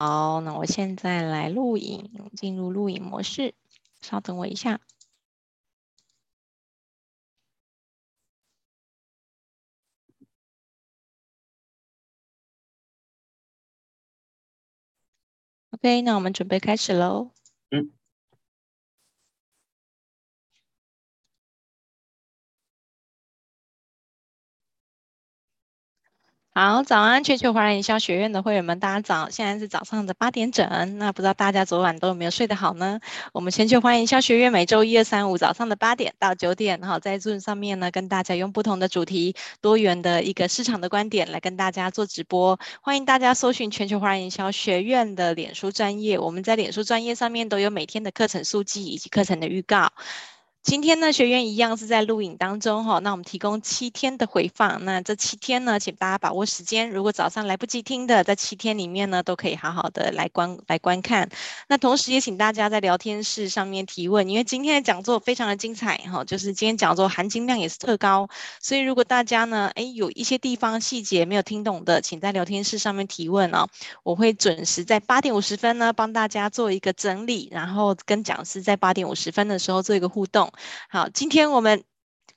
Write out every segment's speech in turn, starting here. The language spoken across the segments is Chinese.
好，那我现在来录影，进入录影模式，稍等我一下。OK，那我们准备开始喽。嗯。好，早安，全球华人营销学院的会员们，大家早！现在是早上的八点整。那不知道大家昨晚都有没有睡得好呢？我们全球华人营销学院每周一、二、三、五早上的八点到九点，好，在 Zoom 上面呢，跟大家用不同的主题、多元的一个市场的观点来跟大家做直播。欢迎大家搜寻全球华人营销学院的脸书专业，我们在脸书专业上面都有每天的课程速记以及课程的预告。今天呢，学员一样是在录影当中哈，那我们提供七天的回放，那这七天呢，请大家把握时间，如果早上来不及听的，在七天里面呢，都可以好好的来观来观看。那同时也请大家在聊天室上面提问，因为今天的讲座非常的精彩哈，就是今天讲座含金量也是特高，所以如果大家呢，诶有一些地方细节没有听懂的，请在聊天室上面提问哦，我会准时在八点五十分呢帮大家做一个整理，然后跟讲师在八点五十分的时候做一个互动。好，今天我们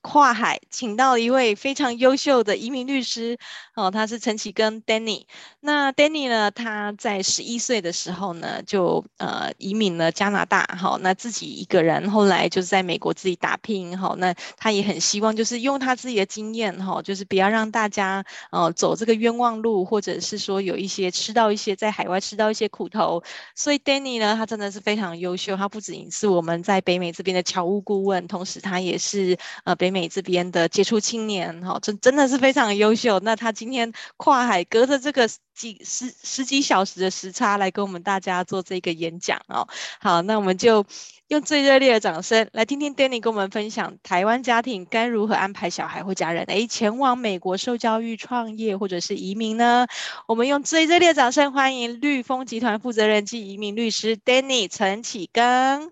跨海请到一位非常优秀的移民律师，哦，他是陈启根 Danny。那 Danny 呢，他在十一岁的时候呢，就呃移民了加拿大，好、哦，那自己一个人，后来就是在美国自己打拼，好、哦，那他也很希望就是用他自己的经验，哈、哦，就是不要让大家呃走这个冤枉路，或者是说有一些吃到一些在海外吃到一些苦头。所以 Danny 呢，他真的是非常优秀，他不仅是我们在北美这边的侨务顾问，同时他也是呃北美美这边的杰出青年，哈、哦，真真的是非常优秀。那他今天跨海隔着这个。几十十几小时的时差来跟我们大家做这个演讲哦，好，那我们就用最热烈的掌声来听听 Danny 跟我们分享台湾家庭该如何安排小孩或家人诶前往美国受教育、创业或者是移民呢？我们用最热烈的掌声欢迎绿丰集团负责人及移民律师 Danny 陈启庚。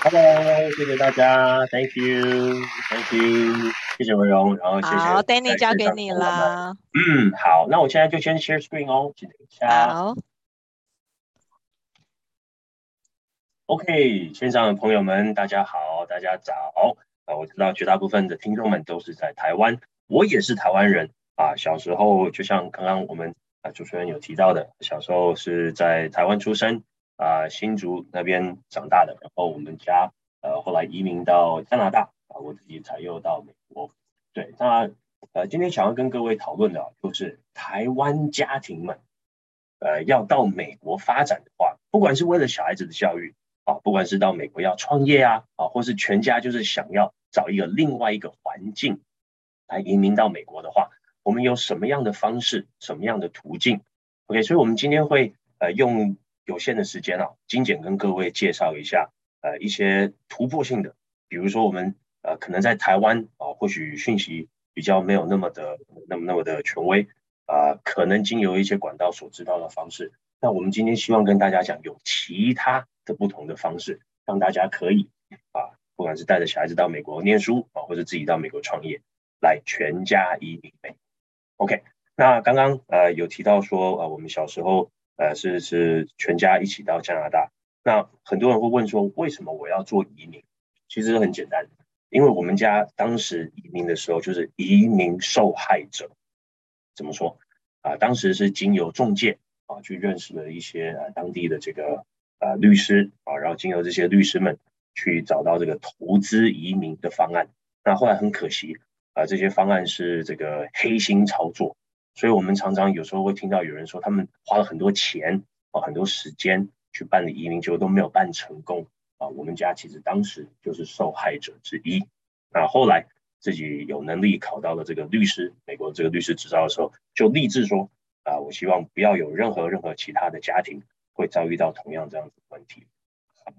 Hello，谢谢大家，Thank you，Thank you，谢谢文荣，然后谢谢。好，Danny 交给你了。嗯，好，那我现在就先 share screen 哦，请等一下。好。OK，线上的朋友们，大家好，大家早。啊，我知道绝大部分的听众们都是在台湾，我也是台湾人啊。小时候就像刚刚我们啊主持人有提到的，小时候是在台湾出生。啊，新竹那边长大的，然后我们家呃后来移民到加拿大啊，我自己才又到美国。对，那呃今天想要跟各位讨论的，就是台湾家庭们呃要到美国发展的话，不管是为了小孩子的教育啊，不管是到美国要创业啊啊，或是全家就是想要找一个另外一个环境来移民到美国的话，我们有什么样的方式，什么样的途径？OK，所以我们今天会呃用。有限的时间啊，精简跟各位介绍一下，呃，一些突破性的，比如说我们呃可能在台湾啊，或许讯息比较没有那么的那么那么的权威啊，可能经由一些管道所知道的方式。那我们今天希望跟大家讲，有其他的不同的方式，让大家可以啊，不管是带着小孩子到美国念书啊，或者自己到美国创业，来全家移民美。OK，那刚刚呃有提到说啊，我们小时候。呃，是是全家一起到加拿大。那很多人会问说，为什么我要做移民？其实很简单，因为我们家当时移民的时候就是移民受害者。怎么说？啊，当时是经由中介啊，去认识了一些啊当地的这个啊律师啊，然后经由这些律师们去找到这个投资移民的方案。那后来很可惜啊，这些方案是这个黑心操作。所以，我们常常有时候会听到有人说，他们花了很多钱啊，很多时间去办理移民，结果都没有办成功啊。我们家其实当时就是受害者之一。那后来自己有能力考到了这个律师，美国这个律师执照的时候，就立志说啊，我希望不要有任何任何其他的家庭会遭遇到同样这样子的问题。好，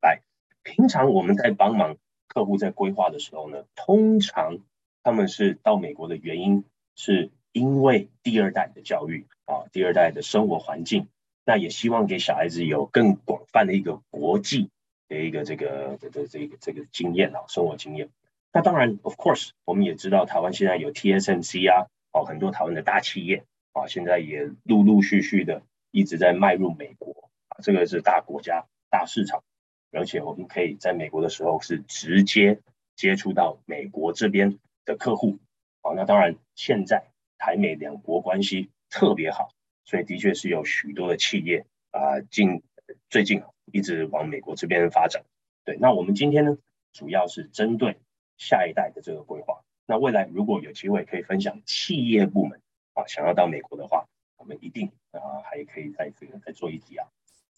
来，平常我们在帮忙客户在规划的时候呢，通常。他们是到美国的原因，是因为第二代的教育啊，第二代的生活环境，那也希望给小孩子有更广泛的一个国际的一个这个的的这个这个经验啊，生活经验。那当然，of course，我们也知道台湾现在有 TSMC 啊，哦，很多台湾的大企业啊，现在也陆陆续续的一直在迈入美国啊，这个是大国家、大市场，而且我们可以在美国的时候是直接接触到美国这边的客户啊。那当然，现在台美两国关系特别好，所以的确是有许多的企业啊，近最近一直往美国这边发展。对，那我们今天呢，主要是针对下一代的这个规划。那未来如果有机会可以分享企业部门啊，想要到美国的话，我们一定啊还可以在这个再做一集啊。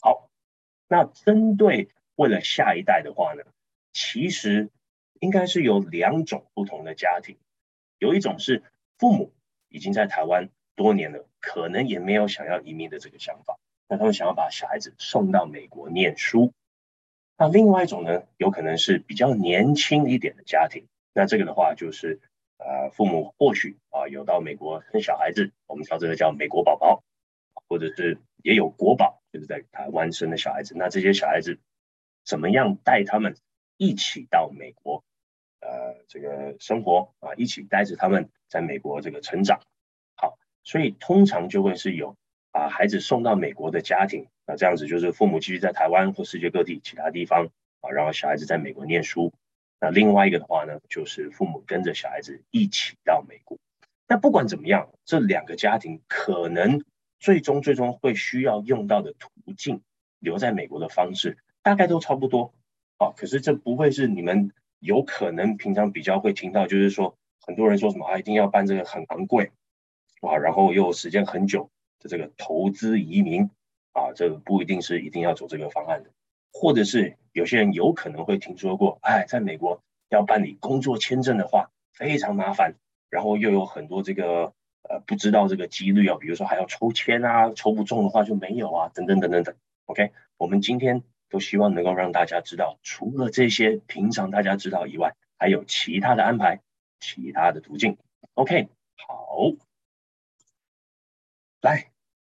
好，那针对为了下一代的话呢，其实应该是有两种不同的家庭，有一种是父母已经在台湾多年了，可能也没有想要移民的这个想法，那他们想要把小孩子送到美国念书。那另外一种呢，有可能是比较年轻一点的家庭。那这个的话，就是呃，父母或许啊有到美国生小孩子，我们叫这个叫美国宝宝，或者是也有国宝，就是在台湾生的小孩子。那这些小孩子怎么样带他们一起到美国，呃，这个生活啊，一起带着他们在美国这个成长。所以通常就会是有把孩子送到美国的家庭。那这样子就是父母继续在台湾或世界各地其他地方啊，然后小孩子在美国念书。那另外一个的话呢，就是父母跟着小孩子一起到美国。那不管怎么样，这两个家庭可能最终最终会需要用到的途径，留在美国的方式大概都差不多啊。可是这不会是你们有可能平常比较会听到，就是说很多人说什么啊，一定要办这个很昂贵啊，然后又时间很久的这个投资移民。啊，这个不一定是一定要走这个方案的，或者是有些人有可能会听说过，哎，在美国要办理工作签证的话非常麻烦，然后又有很多这个呃不知道这个几率啊，比如说还要抽签啊，抽不中的话就没有啊，等等等等等。OK，我们今天都希望能够让大家知道，除了这些平常大家知道以外，还有其他的安排，其他的途径。OK，好，来。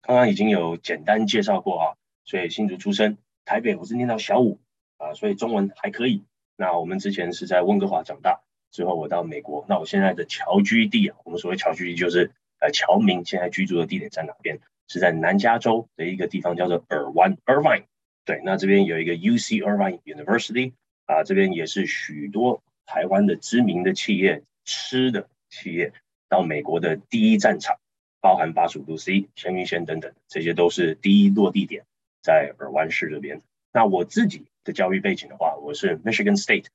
刚刚已经有简单介绍过啊，所以新竹出生，台北我是念到小五啊，所以中文还可以。那我们之前是在温哥华长大，之后我到美国。那我现在的侨居地啊，我们所谓侨居地就是呃侨民现在居住的地点在哪边？是在南加州的一个地方叫做尔湾 （Irvine）。对，那这边有一个 UC Irvine University 啊，这边也是许多台湾的知名的企业、吃的企业到美国的第一战场。包含八十五度 C、鲜芋仙等等，这些都是第一落地点，在尔湾市这边。那我自己的教育背景的话，我是 Michigan State，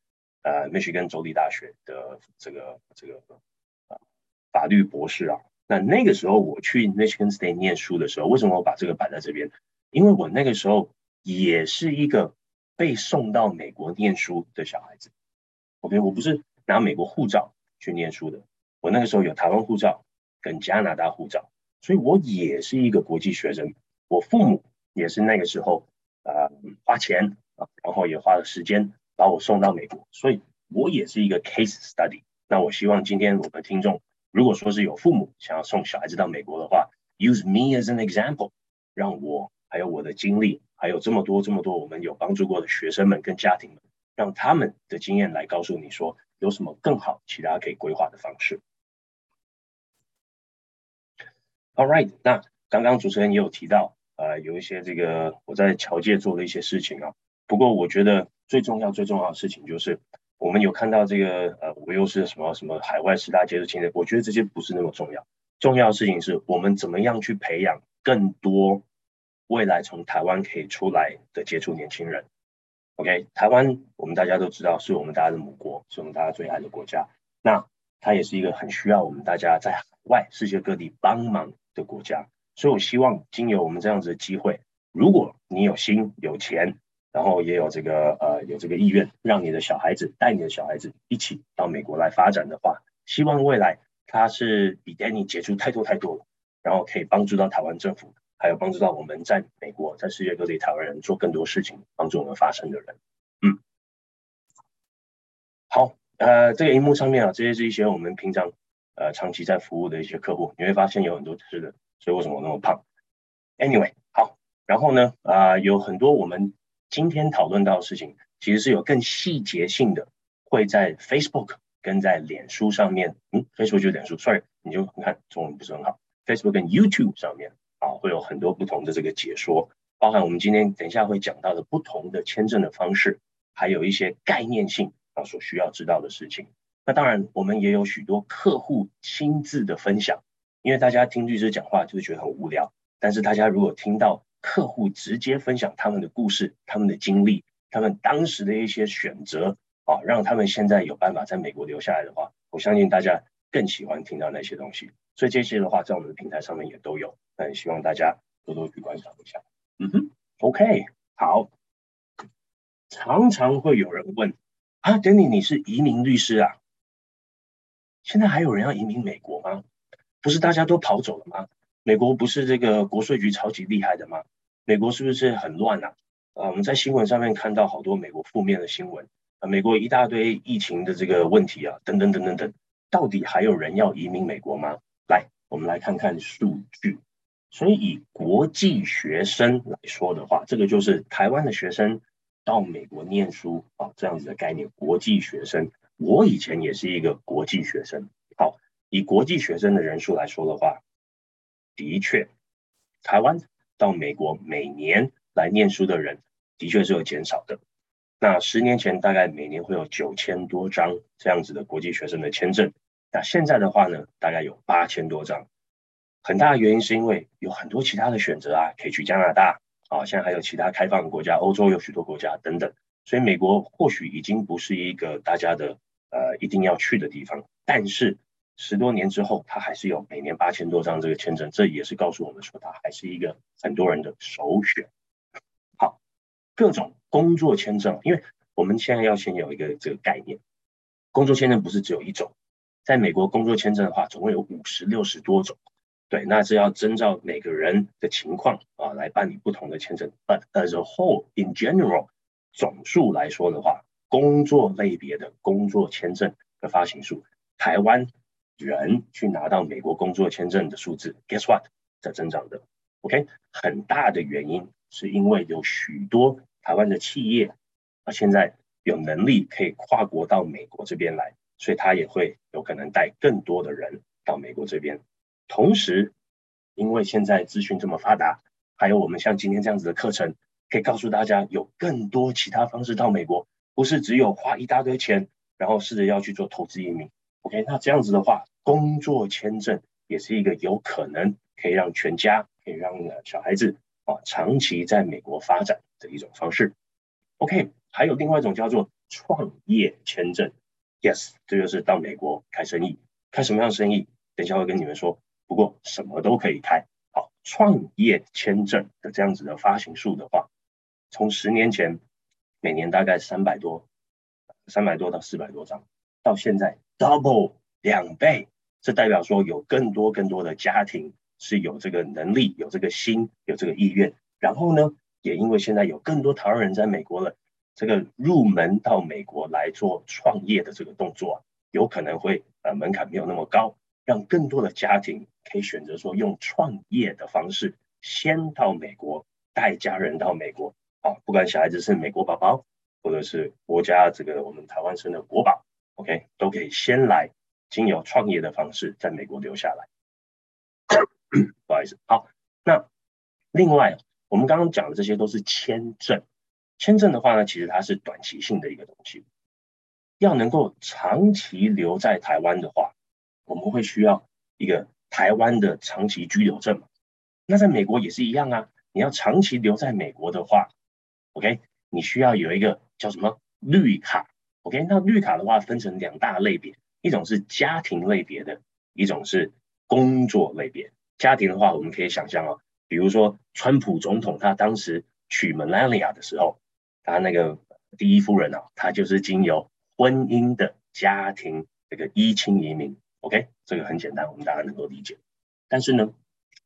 呃，Michigan 州立大学的这个这个呃法律博士啊。那那个时候我去 Michigan State 念书的时候，为什么我把这个摆在这边？因为我那个时候也是一个被送到美国念书的小孩子。OK，我不是拿美国护照去念书的，我那个时候有台湾护照。跟加拿大护照，所以我也是一个国际学生。我父母也是那个时候啊、呃、花钱啊，然后也花了时间把我送到美国，所以我也是一个 case study。那我希望今天我们听众，如果说是有父母想要送小孩子到美国的话，use me as an example，让我还有我的经历，还有这么多这么多我们有帮助过的学生们跟家庭们，让他们的经验来告诉你说有什么更好其他可以规划的方式。All right，那刚刚主持人也有提到，呃，有一些这个我在侨界做的一些事情啊。不过我觉得最重要、最重要的事情就是，我们有看到这个，呃，我又是什么什么海外十大杰出青年，我觉得这些不是那么重要。重要的事情是我们怎么样去培养更多未来从台湾可以出来的杰出年轻人。OK，台湾我们大家都知道是我们大家的母国，是我们大家最爱的国家。那它也是一个很需要我们大家在海外世界各地帮忙的国家，所以我希望经由我们这样子的机会，如果你有心有钱，然后也有这个呃有这个意愿，让你的小孩子带你的小孩子一起到美国来发展的话，希望未来他是比 Danny 杰出太多太多了，然后可以帮助到台湾政府，还有帮助到我们在美国在世界各地台湾人做更多事情，帮助我们发声的人。嗯，好，呃，这个荧幕上面啊，这些是一些我们平常。呃，长期在服务的一些客户，你会发现有很多吃的，所以为什么我那么胖？Anyway，好，然后呢，啊、有很多我们今天讨论到的事情，其实是有更细节性的，会在 Facebook 跟在脸书上面，嗯，Facebook 就脸书，Sorry，你就你看中文不是很好，Facebook 跟 YouTube 上面啊，会有很多不同的这个解说，包含我们今天等一下会讲到的不同的签证的方式，还有一些概念性啊所需要知道的事情。那当然，我们也有许多客户亲自的分享，因为大家听律师讲话就会觉得很无聊，但是大家如果听到客户直接分享他们的故事、他们的经历、他们当时的一些选择啊，让他们现在有办法在美国留下来的话，我相信大家更喜欢听到那些东西。所以这些的话，在我们的平台上面也都有，那也希望大家多多去观赏一下。嗯哼，OK，好。常常会有人问啊，Danny，你是移民律师啊？现在还有人要移民美国吗？不是大家都跑走了吗？美国不是这个国税局超级厉害的吗？美国是不是很乱啊？啊，我们在新闻上面看到好多美国负面的新闻啊，美国一大堆疫情的这个问题啊，等等等等等，到底还有人要移民美国吗？来，我们来看看数据。所以以国际学生来说的话，这个就是台湾的学生到美国念书啊，这样子的概念，国际学生。我以前也是一个国际学生。好，以国际学生的人数来说的话，的确，台湾到美国每年来念书的人的确是有减少的。那十年前大概每年会有九千多张这样子的国际学生的签证，那现在的话呢，大概有八千多张。很大的原因是因为有很多其他的选择啊，可以去加拿大啊，现在还有其他开放的国家，欧洲有许多国家等等。所以美国或许已经不是一个大家的呃一定要去的地方，但是十多年之后，他还是有每年八千多张这个签证，这也是告诉我们说他还是一个很多人的首选。好，各种工作签证，因为我们现在要先有一个这个概念，工作签证不是只有一种，在美国工作签证的话，总共有五十六十多种，对，那是要征照每个人的情况啊来办理不同的签证。But as a whole, in general. 总数来说的话，工作类别的工作签证的发行数，台湾人去拿到美国工作签证的数字，Guess what？在增长的。OK，很大的原因是因为有许多台湾的企业啊，现在有能力可以跨国到美国这边来，所以他也会有可能带更多的人到美国这边。同时，因为现在资讯这么发达，还有我们像今天这样子的课程。可以告诉大家，有更多其他方式到美国，不是只有花一大堆钱，然后试着要去做投资移民。OK，那这样子的话，工作签证也是一个有可能可以让全家、可以让小孩子啊长期在美国发展的一种方式。OK，还有另外一种叫做创业签证。Yes，这就是到美国开生意，开什么样的生意？等下会跟你们说。不过什么都可以开。好，创业签证的这样子的发行数的话。从十年前每年大概三百多，三百多到四百多张，到现在 double 两倍，这代表说有更多更多的家庭是有这个能力、有这个心、有这个意愿。然后呢，也因为现在有更多台湾人在美国了，这个入门到美国来做创业的这个动作，有可能会呃门槛没有那么高，让更多的家庭可以选择说用创业的方式先到美国，带家人到美国。啊，不管小孩子是美国宝宝，或者是国家这个我们台湾生的国宝，OK，都可以先来经由创业的方式在美国留下来。不好意思，好，那另外我们刚刚讲的这些都是签证，签证的话呢，其实它是短期性的一个东西，要能够长期留在台湾的话，我们会需要一个台湾的长期居留证嘛。那在美国也是一样啊，你要长期留在美国的话。OK，你需要有一个叫什么绿卡？OK，那绿卡的话分成两大类别，一种是家庭类别的，一种是工作类别。家庭的话，我们可以想象哦，比如说川普总统他当时娶 Melania 的时候，他那个第一夫人啊，他就是经由婚姻的家庭这个依亲移民。OK，这个很简单，我们大家能够理解。但是呢，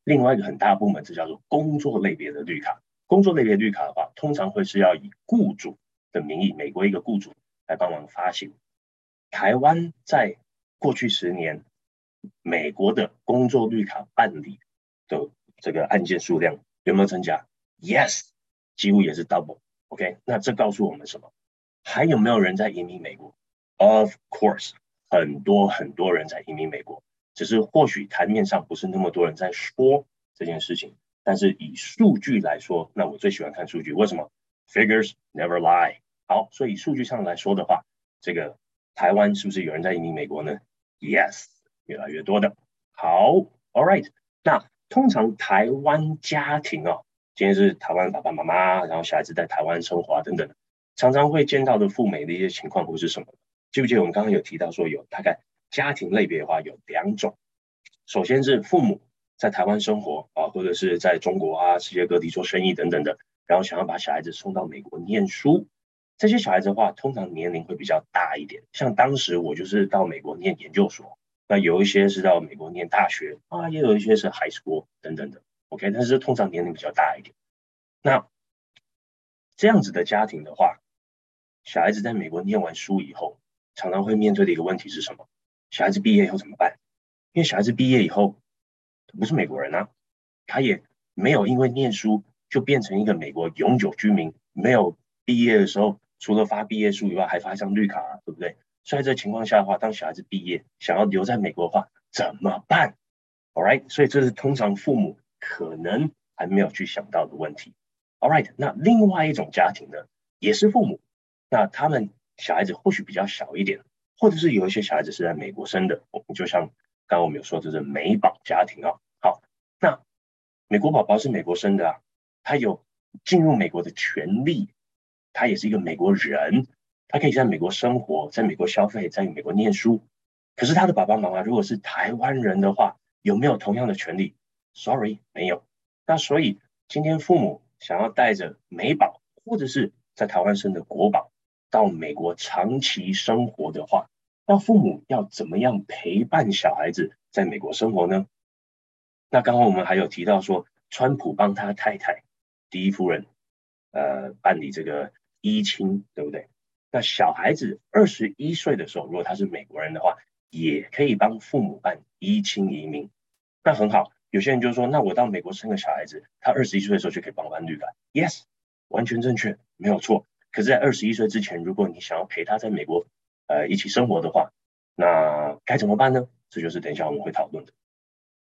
另外一个很大部门，这叫做工作类别的绿卡。工作类别绿卡的话，通常会是要以雇主的名义，美国一个雇主来帮忙发行。台湾在过去十年，美国的工作绿卡办理的这个案件数量有没有增加？Yes，几乎也是 double。OK，那这告诉我们什么？还有没有人在移民美国？Of course，很多很多人在移民美国，只是或许台面上不是那么多人在说这件事情，但是以数据来说，那我最喜欢看数据，为什么？Figures never lie。好，所以数据上来说的话，这个台湾是不是有人在移民美国呢？Yes，越来越多的。好，All right，那通常台湾家庭哦，今天是台湾爸爸妈妈，然后小孩子在台湾生活啊等等，常常会见到的赴美的一些情况会是什么？记不记得我们刚刚有提到说有大概家庭类别的话有两种，首先是父母在台湾生活啊，或者是在中国啊、世界各地做生意等等的，然后想要把小孩子送到美国念书。这些小孩子的话，通常年龄会比较大一点。像当时我就是到美国念研究所，那有一些是到美国念大学啊，也有一些是 high school 等等的。OK，但是通常年龄比较大一点。那这样子的家庭的话，小孩子在美国念完书以后，常常会面对的一个问题是什么？小孩子毕业以后怎么办？因为小孩子毕业以后不是美国人啊，他也没有因为念书就变成一个美国永久居民，没有毕业的时候。除了发毕业书以外，还发一张绿卡，对不对？所以这情况下的话，当小孩子毕业想要留在美国的话，怎么办？All right，所以这是通常父母可能还没有去想到的问题。All right，那另外一种家庭呢，也是父母，那他们小孩子或许比较小一点，或者是有一些小孩子是在美国生的，我们就像刚刚我们有说，这是美宝家庭啊。好，那美国宝宝是美国生的啊，他有进入美国的权利。他也是一个美国人，他可以在美国生活，在美国消费，在美国念书。可是他的爸爸妈妈如果是台湾人的话，有没有同样的权利？Sorry，没有。那所以今天父母想要带着美宝，或者是在台湾生的国宝到美国长期生活的话，那父母要怎么样陪伴小孩子在美国生活呢？那刚刚我们还有提到说，川普帮他太太第一夫人，呃，办理这个。依亲对不对？那小孩子二十一岁的时候，如果他是美国人的话，也可以帮父母办依亲移民。那很好，有些人就说，那我到美国生个小孩子，他二十一岁的时候就可以帮我办绿卡。Yes，完全正确，没有错。可是，在二十一岁之前，如果你想要陪他在美国呃一起生活的话，那该怎么办呢？这就是等一下我们会讨论的。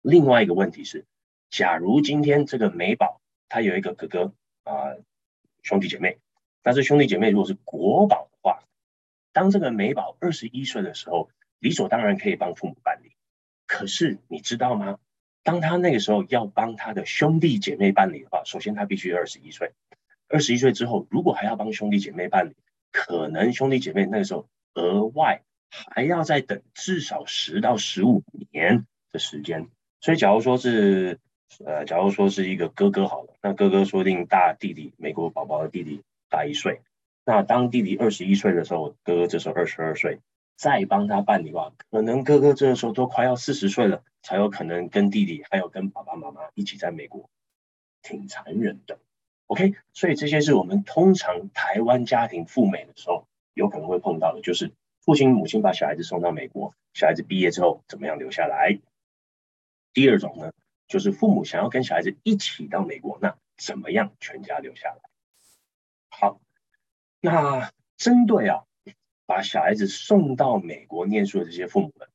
另外一个问题是，假如今天这个美宝他有一个哥哥啊、兄弟姐妹。但是兄弟姐妹如果是国宝的话，当这个美宝二十一岁的时候，理所当然可以帮父母办理。可是你知道吗？当他那个时候要帮他的兄弟姐妹办理的话，首先他必须二十一岁。二十一岁之后，如果还要帮兄弟姐妹办理，可能兄弟姐妹那个时候额外还要再等至少十到十五年的时间。所以假如说是呃，假如说是一个哥哥好了，那哥哥说不定大弟弟美国宝宝的弟弟。大一岁，那当弟弟二十一岁的时候，哥哥这时候二十二岁，再帮他办理的话，可能哥哥这个时候都快要四十岁了，才有可能跟弟弟还有跟爸爸妈妈一起在美国，挺残忍的。OK，所以这些是我们通常台湾家庭赴美的时候有可能会碰到的，就是父亲母亲把小孩子送到美国，小孩子毕业之后怎么样留下来？第二种呢，就是父母想要跟小孩子一起到美国，那怎么样全家留下来？好，那针对啊，把小孩子送到美国念书的这些父母们，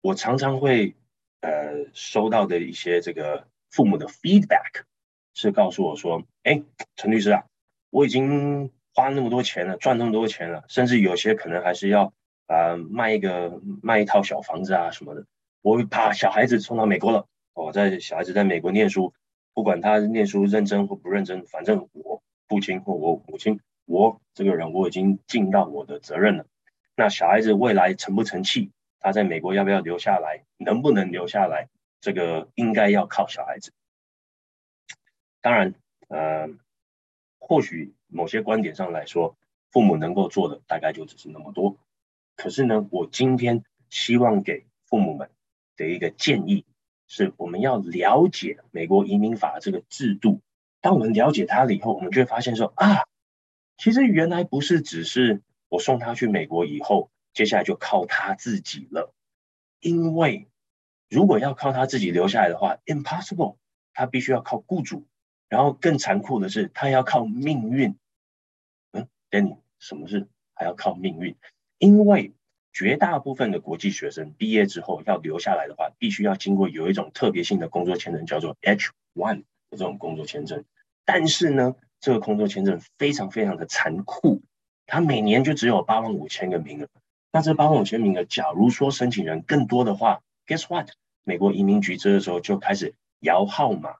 我常常会呃收到的一些这个父母的 feedback 是告诉我说，哎，陈律师啊，我已经花那么多钱了，赚那么多钱了，甚至有些可能还是要啊、呃、卖一个卖一套小房子啊什么的，我把小孩子送到美国了，我在小孩子在美国念书，不管他念书认真或不认真，反正我。父亲或我母亲，我这个人我已经尽到我的责任了。那小孩子未来成不成器，他在美国要不要留下来，能不能留下来，这个应该要靠小孩子。当然，呃，或许某些观点上来说，父母能够做的大概就只是那么多。可是呢，我今天希望给父母们的一个建议是，我们要了解美国移民法这个制度。当我们了解它了以后，我们就会发现说啊，其实原来不是只是我送他去美国以后，接下来就靠他自己了。因为如果要靠他自己留下来的话，impossible，他必须要靠雇主，然后更残酷的是，他要靠命运。嗯，Danny，什么是还要靠命运？因为绝大部分的国际学生毕业之后要留下来的话，必须要经过有一种特别性的工作签证，叫做 H-1 的这种工作签证。但是呢，这个工作签证非常非常的残酷，它每年就只有八万五千个名额。那这八万五千名额，假如说申请人更多的话，Guess what？美国移民局这个时候就开始摇号码，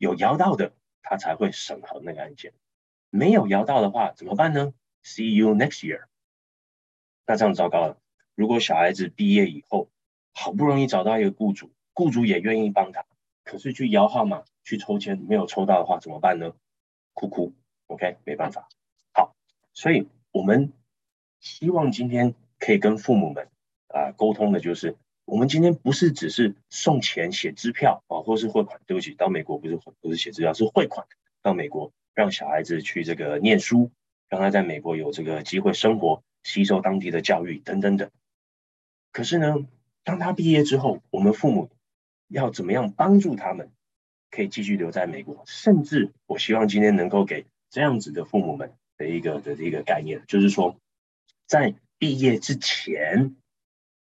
有摇到的，他才会审核那个案件；没有摇到的话，怎么办呢？See you next year。那这样糟糕了。如果小孩子毕业以后，好不容易找到一个雇主，雇主也愿意帮他，可是去摇号码、去抽签没有抽到的话，怎么办呢？哭哭，OK，没办法。好，所以我们希望今天可以跟父母们啊沟通的，就是我们今天不是只是送钱、写支票啊，或是汇款。对不起，到美国不是不是写支票，是汇款到美国，让小孩子去这个念书，让他在美国有这个机会生活。吸收当地的教育等等等，可是呢，当他毕业之后，我们父母要怎么样帮助他们可以继续留在美国？甚至我希望今天能够给这样子的父母们的一个的一个概念，就是说，在毕业之前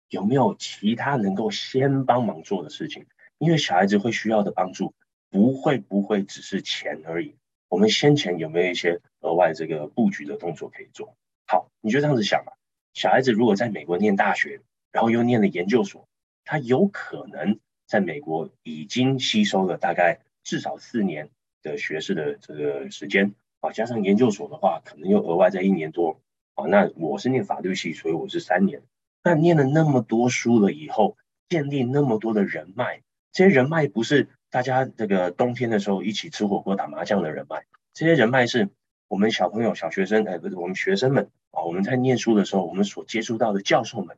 有没有其他能够先帮忙做的事情？因为小孩子会需要的帮助不会不会只是钱而已。我们先前有没有一些额外这个布局的动作可以做？好，你就这样子想吧。小孩子如果在美国念大学，然后又念了研究所，他有可能在美国已经吸收了大概至少四年的学士的这个时间啊，加上研究所的话，可能又额外在一年多啊。那我是念法律系，所以我是三年。那念了那么多书了以后，建立那么多的人脉，这些人脉不是大家这个冬天的时候一起吃火锅打麻将的人脉，这些人脉是。我们小朋友、小学生，哎，不是我们学生们啊，我们在念书的时候，我们所接触到的教授们、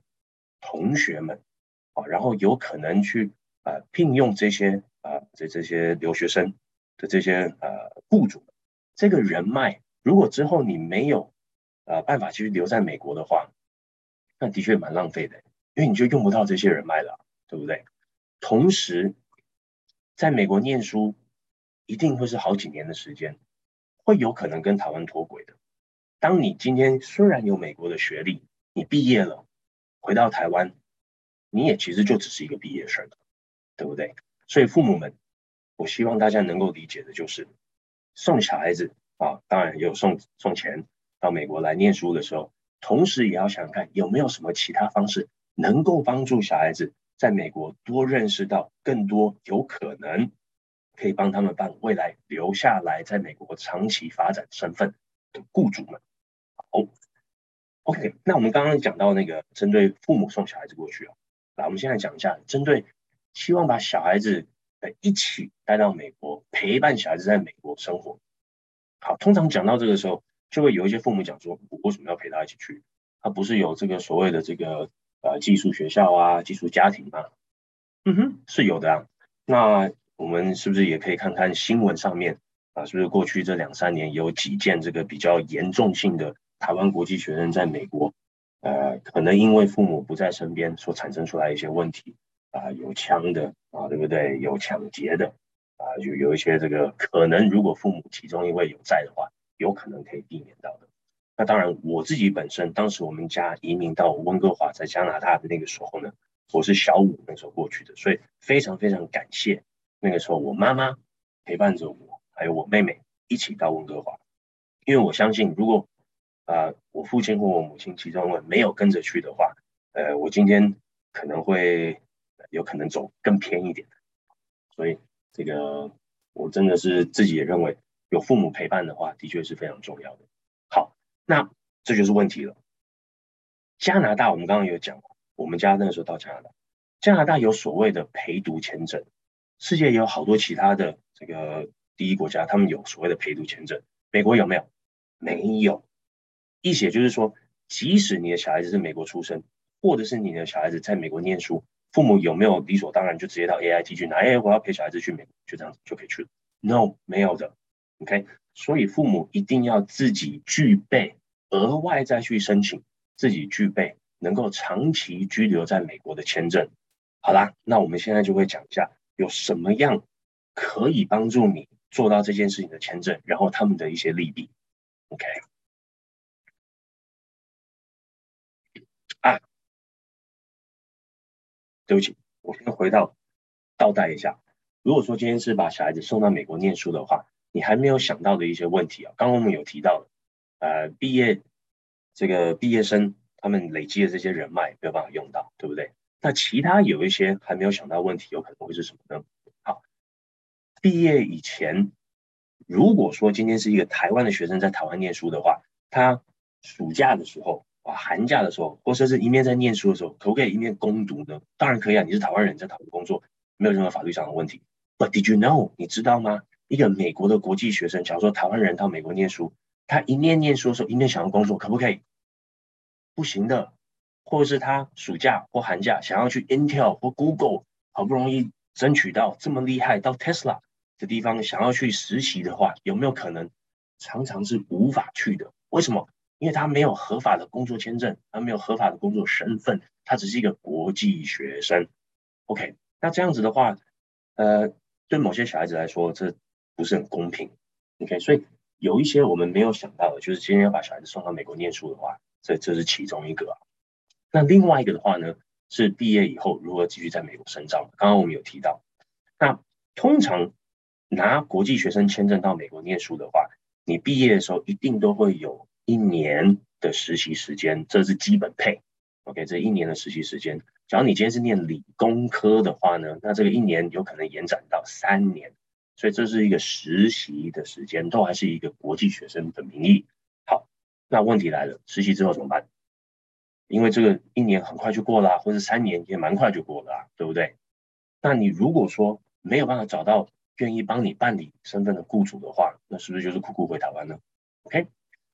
同学们，啊，然后有可能去呃聘用这些啊这这些留学生的这些呃雇主，这个人脉，如果之后你没有呃办法继续留在美国的话，那的确蛮浪费的，因为你就用不到这些人脉了，对不对？同时，在美国念书一定会是好几年的时间。会有可能跟台湾脱轨的。当你今天虽然有美国的学历，你毕业了，回到台湾，你也其实就只是一个毕业生，对不对？所以父母们，我希望大家能够理解的就是，送小孩子啊，当然也有送送钱到美国来念书的时候，同时也要想想看有没有什么其他方式能够帮助小孩子在美国多认识到更多有可能。可以帮他们办未来留下来在美国长期发展身份的雇主们。好，OK，那我们刚刚讲到那个针对父母送小孩子过去啊，来，我们现在讲一下针对希望把小孩子呃一起带到美国陪伴小孩子在美国生活。好，通常讲到这个时候，就会有一些父母讲说，我为什么要陪他一起去？他不是有这个所谓的这个呃寄宿学校啊、寄宿家庭吗？嗯哼，是有的啊。那我们是不是也可以看看新闻上面啊？是不是过去这两三年有几件这个比较严重性的台湾国际学生在美国，呃，可能因为父母不在身边所产生出来一些问题啊，有枪的啊，对不对？有抢劫的啊，就有一些这个可能，如果父母其中一位有在的话，有可能可以避免到的。那当然，我自己本身当时我们家移民到温哥华，在加拿大的那个时候呢，我是小五那时候过去的，所以非常非常感谢。那个时候，我妈妈陪伴着我，还有我妹妹一起到温哥华，因为我相信，如果啊、我父亲或我母亲其中一位没有跟着去的话，呃，我今天可能会有可能走更偏一点。所以这个我真的是自己也认为，有父母陪伴的话，的确是非常重要的。好，那这就是问题了。加拿大，我们刚刚有讲，我们家那个时候到加拿大，加拿大有所谓的陪读签证。世界也有好多其他的这个第一国家，他们有所谓的陪读签证。美国有没有？没有。意思就是说，即使你的小孩子是美国出生，或者是你的小孩子在美国念书，父母有没有理所当然就直接到 AIT 去拿？哎，我要陪小孩子去美，就这样子就可以去了？No，没有的。OK，所以父母一定要自己具备，额外再去申请，自己具备能够长期居留在美国的签证。好啦，那我们现在就会讲一下。有什么样可以帮助你做到这件事情的签证，然后他们的一些利弊，OK？啊，对不起，我先回到倒带一下。如果说今天是把小孩子送到美国念书的话，你还没有想到的一些问题啊，刚刚我们有提到的，呃，毕业这个毕业生他们累积的这些人脉没有办法用到，对不对？那其他有一些还没有想到问题，有可能会是什么呢？好，毕业以前，如果说今天是一个台湾的学生在台湾念书的话，他暑假的时候啊，寒假的时候，或者是一面在念书的时候，可不可以一面攻读呢？当然可以啊，你是台湾人，在台湾工作，没有任何法律上的问题。But did you know？你知道吗？一个美国的国际学生，假如说台湾人到美国念书，他一面念书的时候，一面想要工作，可不可以？不行的。或者是他暑假或寒假想要去 Intel 或 Google，好不容易争取到这么厉害到 Tesla 的地方，想要去实习的话，有没有可能？常常是无法去的。为什么？因为他没有合法的工作签证，他没有合法的工作身份，他只是一个国际学生。OK，那这样子的话，呃。对某些小孩子来说，这不是很公平，OK？所以有一些我们没有想到的，就是今天要把小孩子送到美国念书的话，这这是其中一个。那另外一个的话呢，是毕业以后如何继续在美国深造。刚刚我们有提到，那通常拿国际学生签证到美国念书的话，你毕业的时候一定都会有一年的实习时间，这是基本配。OK，这一年的实习时间，假如你今天是念理工科的话呢，那这个一年有可能延展到三年，所以这是一个实习的时间，都还是一个国际学生的名义。好，那问题来了，实习之后怎么办？因为这个一年很快就过了，或者三年也蛮快就过了，对不对？那你如果说没有办法找到愿意帮你办理身份的雇主的话，那是不是就是苦苦回台湾呢？OK，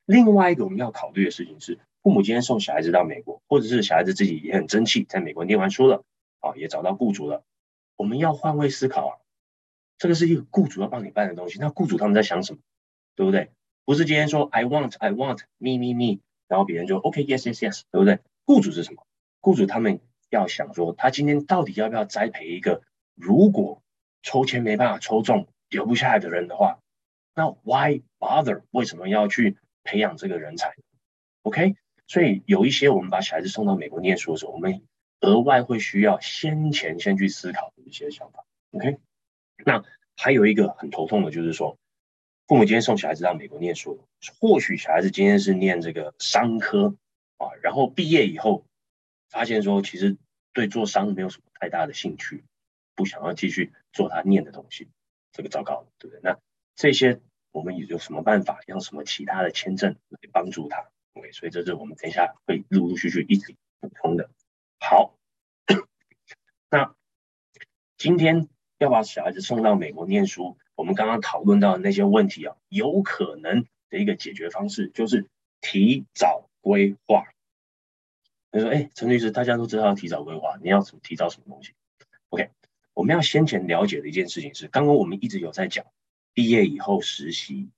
另外一个我们要考虑的事情是。父母今天送小孩子到美国，或者是小孩子自己也很争气，在美国念完书了，啊，也找到雇主了。我们要换位思考啊，这个是一个雇主要帮你办的东西。那雇主他们在想什么，对不对？不是今天说 I want, I want, me, me, me，然后别人就 OK, yes, yes, yes，对不对？雇主是什么？雇主他们要想说，他今天到底要不要栽培一个，如果抽签没办法抽中，留不下来的人的话，那 Why bother？为什么要去培养这个人才？OK？所以有一些我们把小孩子送到美国念书的时候，我们额外会需要先前先去思考的一些想法。OK，那还有一个很头痛的就是说，父母今天送小孩子到美国念书，或许小孩子今天是念这个商科啊，然后毕业以后发现说，其实对做商没有什么太大的兴趣，不想要继续做他念的东西，这个糟糕了，对不对？那这些我们有什么办法，用什么其他的签证来帮助他？OK，所以这是我们等一下会陆陆续续一起补充的。好，那今天要把小孩子送到美国念书，我们刚刚讨论到的那些问题啊，有可能的一个解决方式就是提早规划。他说：“哎，陈律师，大家都知道要提早规划，你要怎么提早什么东西？”OK，我们要先前了解的一件事情是，刚刚我们一直有在讲，毕业以后实习，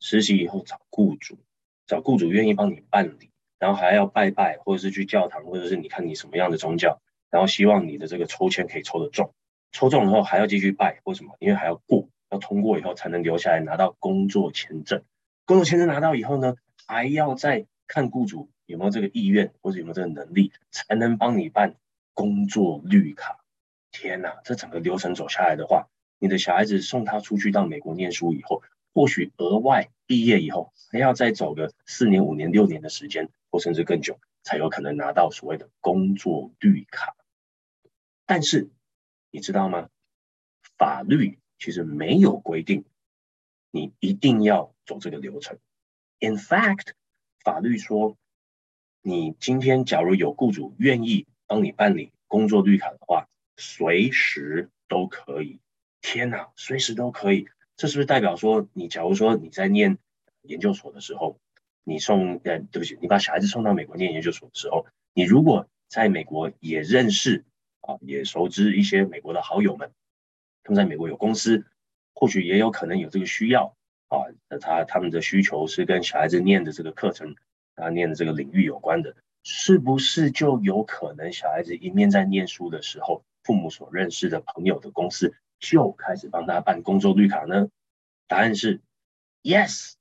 实习以后找雇主。找雇主愿意帮你办理，然后还要拜拜，或者是去教堂，或者是你看你什么样的宗教，然后希望你的这个抽签可以抽得中，抽中以后还要继续拜，为什么？因为还要过，要通过以后才能留下来拿到工作签证。工作签证拿到以后呢，还要再看雇主有没有这个意愿，或者有没有这个能力，才能帮你办工作绿卡。天哪，这整个流程走下来的话，你的小孩子送他出去到美国念书以后。或许额外毕业以后还要再走个四年、五年、六年的时间，或甚至更久，才有可能拿到所谓的工作绿卡。但是你知道吗？法律其实没有规定你一定要走这个流程。In fact，法律说，你今天假如有雇主愿意帮你办理工作绿卡的话，随时都可以。天哪，随时都可以。这是不是代表说，你假如说你在念研究所的时候，你送呃，对不起，你把小孩子送到美国念研究所的时候，你如果在美国也认识啊，也熟知一些美国的好友们，他们在美国有公司，或许也有可能有这个需要啊，那他他们的需求是跟小孩子念的这个课程啊，念的这个领域有关的，是不是就有可能小孩子一面在念书的时候，父母所认识的朋友的公司？就开始帮他办工作绿卡呢？答案是 yes。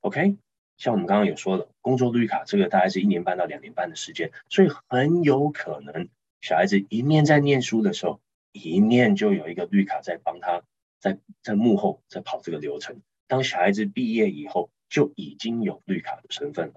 OK，像我们刚刚有说的，工作绿卡这个大概是一年半到两年半的时间，所以很有可能小孩子一面在念书的时候，一面就有一个绿卡在帮他，在在幕后在跑这个流程。当小孩子毕业以后，就已经有绿卡的身份了。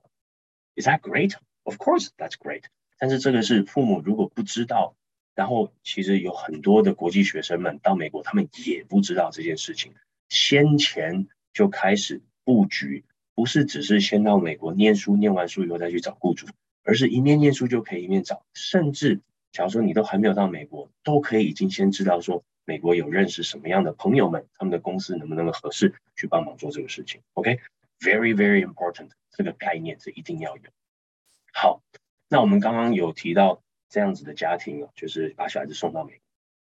Is that great? Of course, that's great. 但是这个是父母如果不知道，然后其实有很多的国际学生们到美国，他们也不知道这件事情，先前就开始布局，不是只是先到美国念书，念完书以后再去找雇主，而是一面念书就可以一面找，甚至假如说你都还没有到美国，都可以已经先知道说美国有认识什么样的朋友们，他们的公司能不能够合适去帮忙做这个事情。OK，very very important，这个概念是一定要有。好。那我们刚刚有提到这样子的家庭哦，就是把小孩子送到美国。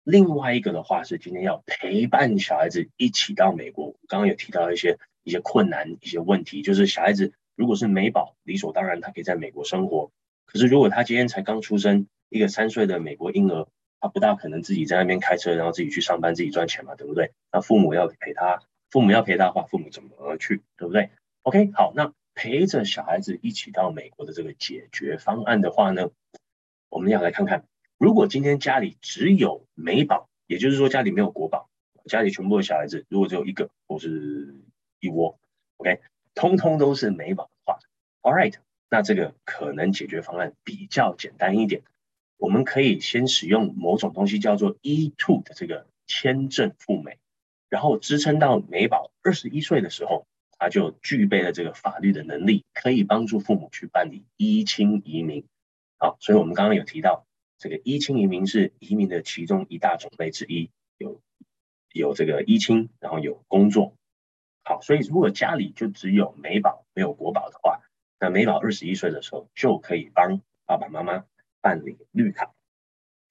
另外一个的话是今天要陪伴小孩子一起到美国。刚刚有提到一些一些困难、一些问题，就是小孩子如果是美宝，理所当然他可以在美国生活。可是如果他今天才刚出生，一个三岁的美国婴儿，他不大可能自己在那边开车，然后自己去上班，自己赚钱嘛，对不对？那父母要陪他，父母要陪他的话，父母怎么去，对不对？OK，好，那。陪着小孩子一起到美国的这个解决方案的话呢，我们要来看看，如果今天家里只有美宝，也就是说家里没有国宝，家里全部的小孩子如果只有一个或是一窝，OK，通通都是美宝的话，All right，那这个可能解决方案比较简单一点，我们可以先使用某种东西叫做 E2 的这个签证赴美，然后支撑到美宝二十一岁的时候。他就具备了这个法律的能力，可以帮助父母去办理依亲移民。好，所以我们刚刚有提到，这个依亲移民是移民的其中一大种类之一，有有这个依亲，然后有工作。好，所以如果家里就只有美宝没有国宝的话，那美宝二十一岁的时候就可以帮爸爸妈妈办理绿卡。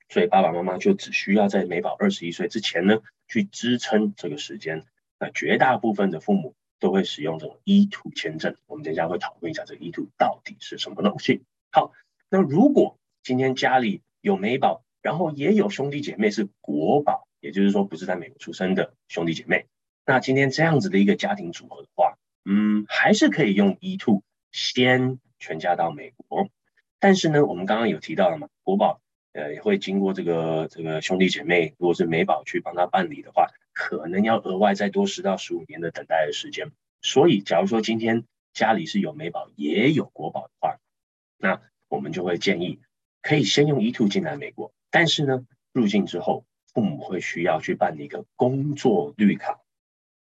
所以爸爸妈妈就只需要在美宝二十一岁之前呢，去支撑这个时间。那绝大部分的父母。都会使用这种 E2 签证，我们等一下会讨论一下这个 E2 到底是什么东西。好，那如果今天家里有美宝，然后也有兄弟姐妹是国宝，也就是说不是在美国出生的兄弟姐妹，那今天这样子的一个家庭组合的话，嗯，还是可以用 E2 先全家到美国。但是呢，我们刚刚有提到了嘛，国宝呃也会经过这个这个兄弟姐妹，如果是美宝去帮他办理的话。可能要额外再多十到十五年的等待的时间，所以假如说今天家里是有美宝也有国宝的话，那我们就会建议可以先用 e two 进来美国，但是呢，入境之后父母会需要去办理一个工作绿卡。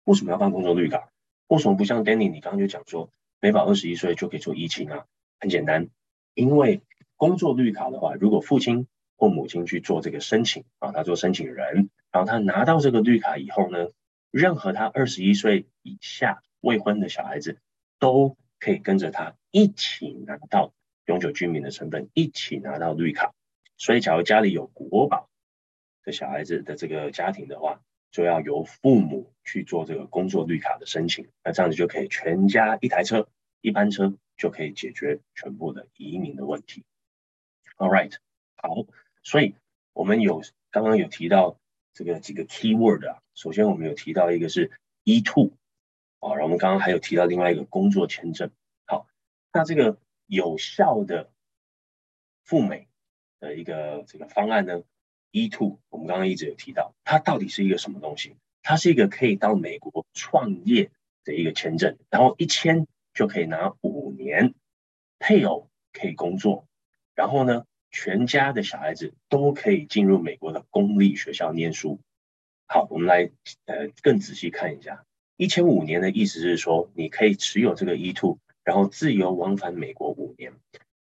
为什么要办工作绿卡？为什么不像 Danny 你刚刚就讲说美宝二十一岁就可以做疫情啊？很简单，因为工作绿卡的话，如果父亲或母亲去做这个申请啊，他做申请人。然后他拿到这个绿卡以后呢，任何他二十一岁以下未婚的小孩子都可以跟着他一起拿到永久居民的身份，一起拿到绿卡。所以，假如家里有国宝的小孩子的这个家庭的话，就要由父母去做这个工作绿卡的申请。那这样子就可以全家一台车，一班车就可以解决全部的移民的问题。All right，好，所以我们有刚刚有提到。这个几个 keyword 啊，首先我们有提到一个是 E2 啊，然后我们刚刚还有提到另外一个工作签证。好，那这个有效的赴美的一个这个方案呢，E2 我们刚刚一直有提到，它到底是一个什么东西？它是一个可以到美国创业的一个签证，然后一签就可以拿五年，配偶可以工作，然后呢，全家的小孩子都可以进入美国的公立学校念书。好，我们来呃更仔细看一下，一千五年的意思是说，你可以持有这个 E2，然后自由往返美国五年。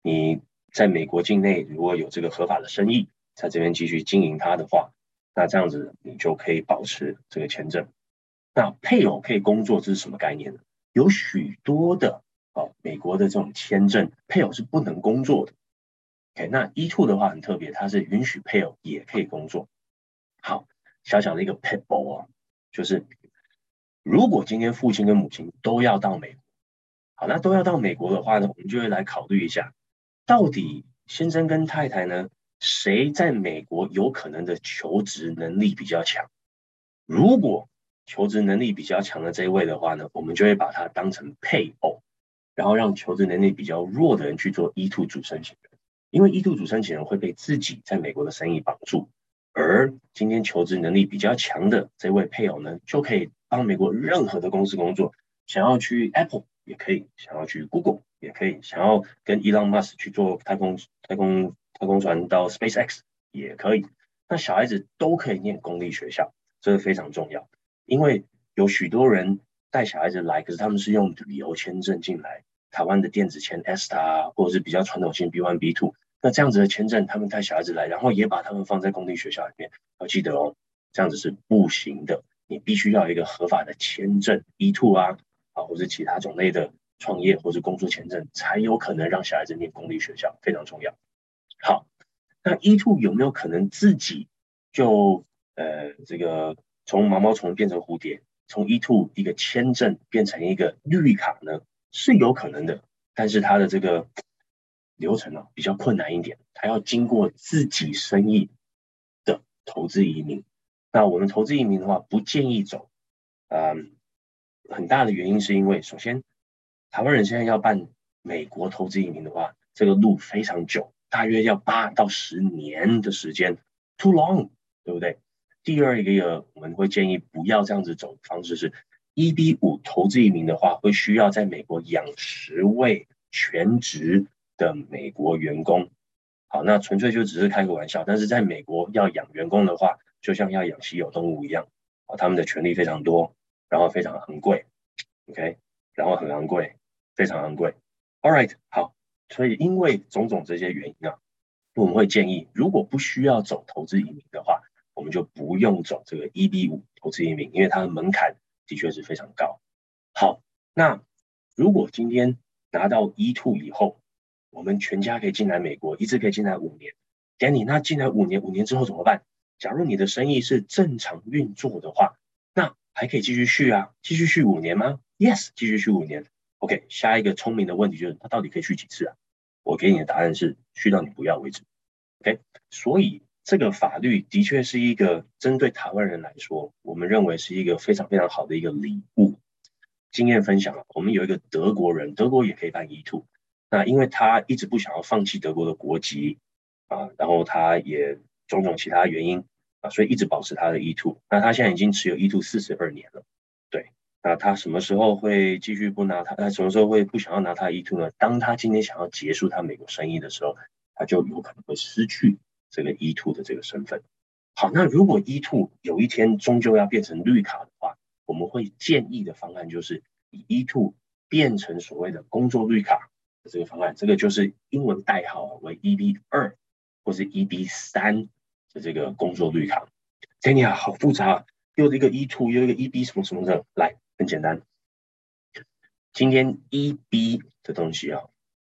你在美国境内如果有这个合法的生意，在这边继续经营它的话，那这样子你就可以保持这个签证。那配偶可以工作，这是什么概念呢？有许多的啊美国的这种签证，配偶是不能工作的。OK，那 E2 的话很特别，它是允许配偶也可以工作。好，小小的一个 pitfall 啊，就是如果今天父亲跟母亲都要到美国，好，那都要到美国的话呢，我们就会来考虑一下，到底先生跟太太呢，谁在美国有可能的求职能力比较强？如果求职能力比较强的这一位的话呢，我们就会把他当成配偶，然后让求职能力比较弱的人去做 E2 主申请人。因为 E2 主申请人会被自己在美国的生意绑住，而今天求职能力比较强的这位配偶呢，就可以帮美国任何的公司工作，想要去 Apple 也可以，想要去 Google 也可以，想要跟 Elon Musk 去做太空太空太空船到 SpaceX 也可以。那小孩子都可以念公立学校，这是非常重要，因为有许多人带小孩子来，可是他们是用旅游签证进来。台湾的电子签 ESTA 或者是比较传统性 B one、B two，那这样子的签证，他们带小孩子来，然后也把他们放在公立学校里面，要记得哦，这样子是不行的。你必须要一个合法的签证 E two 啊，啊，或者其他种类的创业或者工作签证，才有可能让小孩子念公立学校，非常重要。好，那 E two 有没有可能自己就呃这个从毛毛虫变成蝴蝶，从 E2 一个签证变成一个绿卡呢？是有可能的，但是它的这个流程呢、比较困难一点，它要经过自己生意的投资移民。那我们投资移民的话，不建议走。嗯，很大的原因是因为，首先台湾人现在要办美国投资移民的话，这个路非常久，大约要八到十年的时间，too long，对不对？第二一个，我们会建议不要这样子走的方式是。EB 五投资移民的话，会需要在美国养十位全职的美国员工。好，那纯粹就只是开个玩笑。但是在美国要养员工的话，就像要养稀有动物一样，啊，他们的权利非常多，然后非常昂贵，OK，然后很昂贵，非常昂贵。All right，好，所以因为种种这些原因啊，我们会建议，如果不需要走投资移民的话，我们就不用走这个 EB 五投资移民，因为它的门槛。的确是非常高。好，那如果今天拿到 E2 以后，我们全家可以进来美国，一直可以进来五年。Danny，那进来五年，五年之后怎么办？假如你的生意是正常运作的话，那还可以继续续啊，继续续五年吗？Yes，继续续五年。OK，下一个聪明的问题就是，它到底可以续几次啊？我给你的答案是，续到你不要为止。OK，所以。这个法律的确是一个针对台湾人来说，我们认为是一个非常非常好的一个礼物。经验分享，我们有一个德国人，德国也可以办 E2，那因为他一直不想要放弃德国的国籍啊，然后他也种种其他原因啊，所以一直保持他的 E2。那他现在已经持有 E2 四十二年了，对。那他什么时候会继续不拿他？他什么时候会不想要拿他的 E2 呢？当他今天想要结束他美国生意的时候，他就有可能会失去。这个 E2 的这个身份，好，那如果 E2 有一天终究要变成绿卡的话，我们会建议的方案就是以 E2 变成所谓的工作绿卡的这个方案，这个就是英文代号为 EB 二或是 EB 三的这个工作绿卡。天呀，好复杂，又一个 E2，又一个 EB 什么什么的，来，很简单，今天 EB 的东西啊，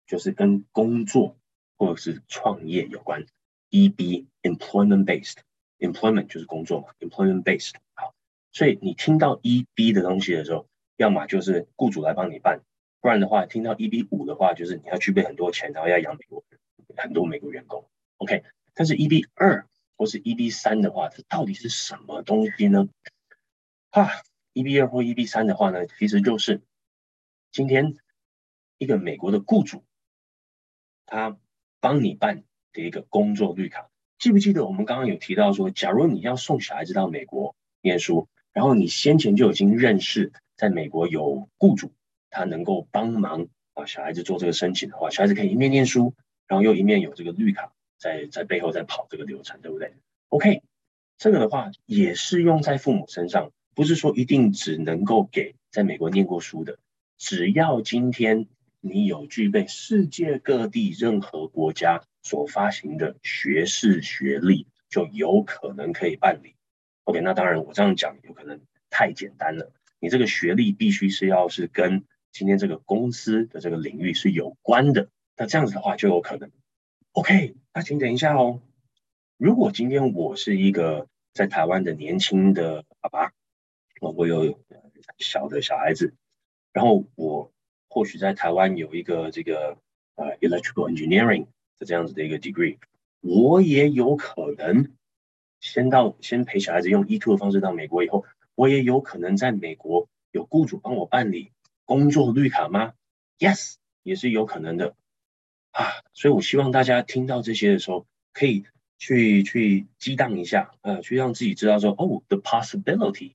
就是跟工作或者是创业有关。EB employment based employment 就是工作嘛，employment based 好，所以你听到 EB 的东西的时候，要么就是雇主来帮你办，不然的话，听到 EB 五的话，就是你要具备很多钱，然后要养美国很多美国员工。OK，但是 EB 二或是 EB 三的话，这到底是什么东西呢？哈，EB 二或 EB 三的话呢，其实就是今天一个美国的雇主，他帮你办。的一个工作绿卡，记不记得我们刚刚有提到说，假如你要送小孩子到美国念书，然后你先前就已经认识在美国有雇主，他能够帮忙啊小孩子做这个申请的话，小孩子可以一面念书，然后又一面有这个绿卡在在背后在跑这个流程，对不对？OK，这个的话也是用在父母身上，不是说一定只能够给在美国念过书的，只要今天你有具备世界各地任何国家。所发行的学士学历就有可能可以办理。OK，那当然我这样讲有可能太简单了。你这个学历必须是要是跟今天这个公司的这个领域是有关的，那这样子的话就有可能。OK，那请等一下哦。如果今天我是一个在台湾的年轻的爸爸，我有小的小孩子，然后我或许在台湾有一个这个呃 electrical engineering 的。这样子的一个 degree，我也有可能先到先陪小孩子用 E2 的方式到美国以后，我也有可能在美国有雇主帮我办理工作绿卡吗？Yes，也是有可能的。啊，所以我希望大家听到这些的时候，可以去去激荡一下，呃，去让自己知道说，哦，the possibility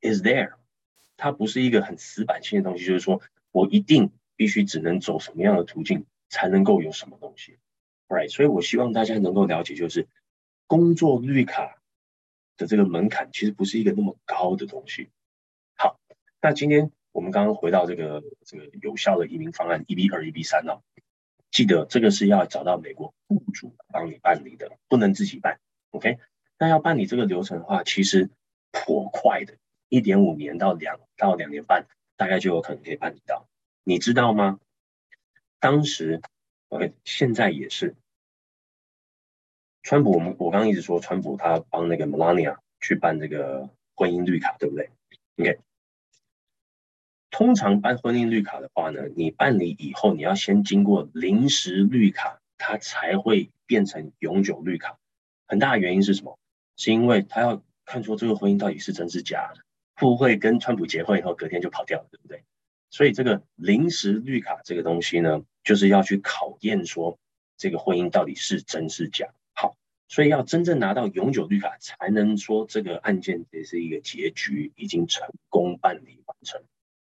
is there，它不是一个很死板性的东西，就是说我一定必须只能走什么样的途径才能够有什么东西，right？所以我希望大家能够了解，就是工作绿卡的这个门槛其实不是一个那么高的东西。好，那今天。我们刚刚回到这个这个有效的移民方案 EB 二 EB 三哦，记得这个是要找到美国雇主帮你办理的，不能自己办。OK，那要办理这个流程的话，其实颇快的，一点五年到两到两年半，大概就有可能可以办理到。你知道吗？当时 OK，现在也是，川普，我们我刚刚一直说川普他帮那个 Melania 去办这个婚姻绿卡，对不对？OK。通常办婚姻绿卡的话呢，你办理以后，你要先经过临时绿卡，它才会变成永久绿卡。很大的原因是什么？是因为他要看出这个婚姻到底是真是假，会不会跟川普结婚以后隔天就跑掉了，对不对？所以这个临时绿卡这个东西呢，就是要去考验说这个婚姻到底是真是假。好，所以要真正拿到永久绿卡，才能说这个案件也是一个结局，已经成功办理完成。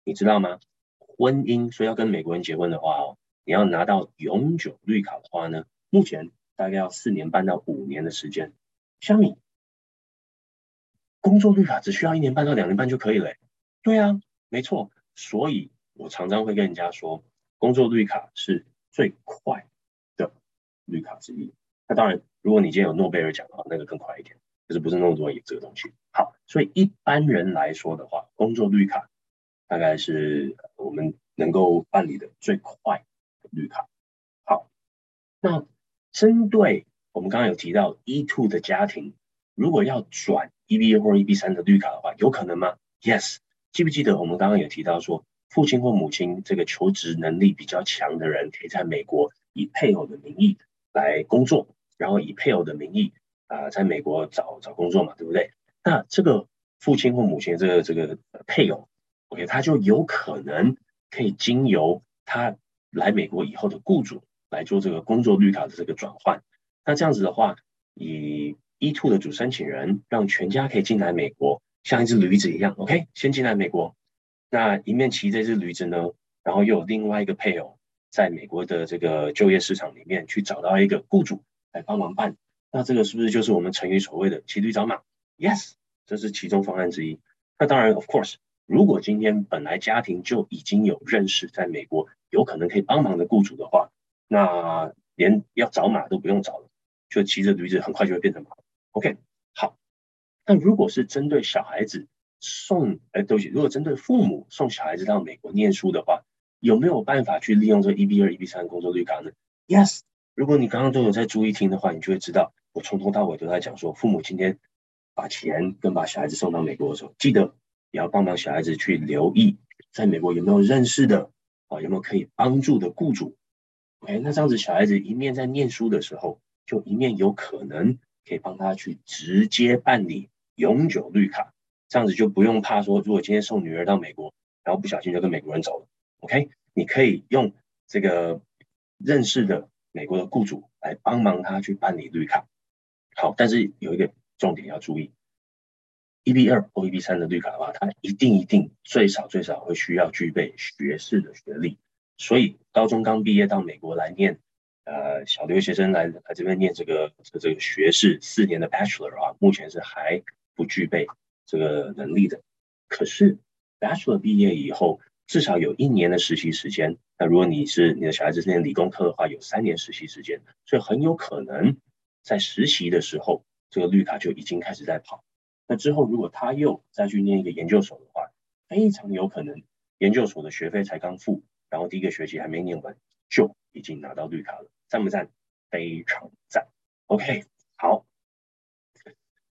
你知道吗？婚姻说要跟美国人结婚的话哦，你要拿到永久绿卡的话呢，目前大概要四年半到五年的时间。小米，工作绿卡只需要一年半到两年半就可以了。对啊，没错。所以我常常会跟人家说，工作绿卡是最快的绿卡之一。那当然，如果你今天有诺贝尔奖的话，那个更快一点，就是不是那么多这个东西。好，所以一般人来说的话，工作绿卡。大概是我们能够办理的最快的绿卡。好，那针对我们刚刚有提到 E2 的家庭，如果要转 EB 或 EB 三的绿卡的话，有可能吗？Yes，记不记得我们刚刚有提到说，父亲或母亲这个求职能力比较强的人，可以在美国以配偶的名义来工作，然后以配偶的名义啊、在美国找找工作嘛，对不对？那这个父亲或母亲这个这个配偶。OK，他就有可能可以经由他来美国以后的雇主来做这个工作绿卡的这个转换。那这样子的话，以 E2 的主申请人让全家可以进来美国，像一只驴子一样。OK，先进来美国，那一面骑这只驴子呢，然后又有另外一个配偶在美国的这个就业市场里面去找到一个雇主来帮忙办。那这个是不是就是我们成语所谓的骑驴找马？Yes，这是其中方案之一。那当然，of course。如果今天本来家庭就已经有认识在美国有可能可以帮忙的雇主的话，那连要找马都不用找了，就骑着驴子很快就会变成马。OK，好。那如果是针对小孩子送，哎，对不起，如果针对父母送小孩子到美国念书的话，有没有办法去利用这个 EB 二、EB 三工作绿卡呢？Yes，如果你刚刚都有在注意听的话，你就会知道，我从头到尾都在讲说，父母今天把钱跟把小孩子送到美国的时候，记得。也要帮忙小孩子去留意，在美国有没有认识的啊，有没有可以帮助的雇主？OK，那这样子小孩子一面在念书的时候，就一面有可能可以帮他去直接办理永久绿卡，这样子就不用怕说，如果今天送女儿到美国，然后不小心就跟美国人走了，OK，你可以用这个认识的美国的雇主来帮忙他去办理绿卡。好，但是有一个重点要注意。EB 二或 EB 三的绿卡的话，它一定一定最少最少会需要具备学士的学历，所以高中刚毕业到美国来念，呃，小留学生来来这边念这个这这个学士四年的 Bachelor 啊，目前是还不具备这个能力的。可是 Bachelor 毕业以后，至少有一年的实习时间。那如果你是你的小孩子是念理工科的话，有三年实习时间，所以很有可能在实习的时候，这个绿卡就已经开始在跑。那之后，如果他又再去念一个研究所的话，非常有可能研究所的学费才刚付，然后第一个学期还没念完，就已经拿到绿卡了，赞不赞？非常赞。OK，好，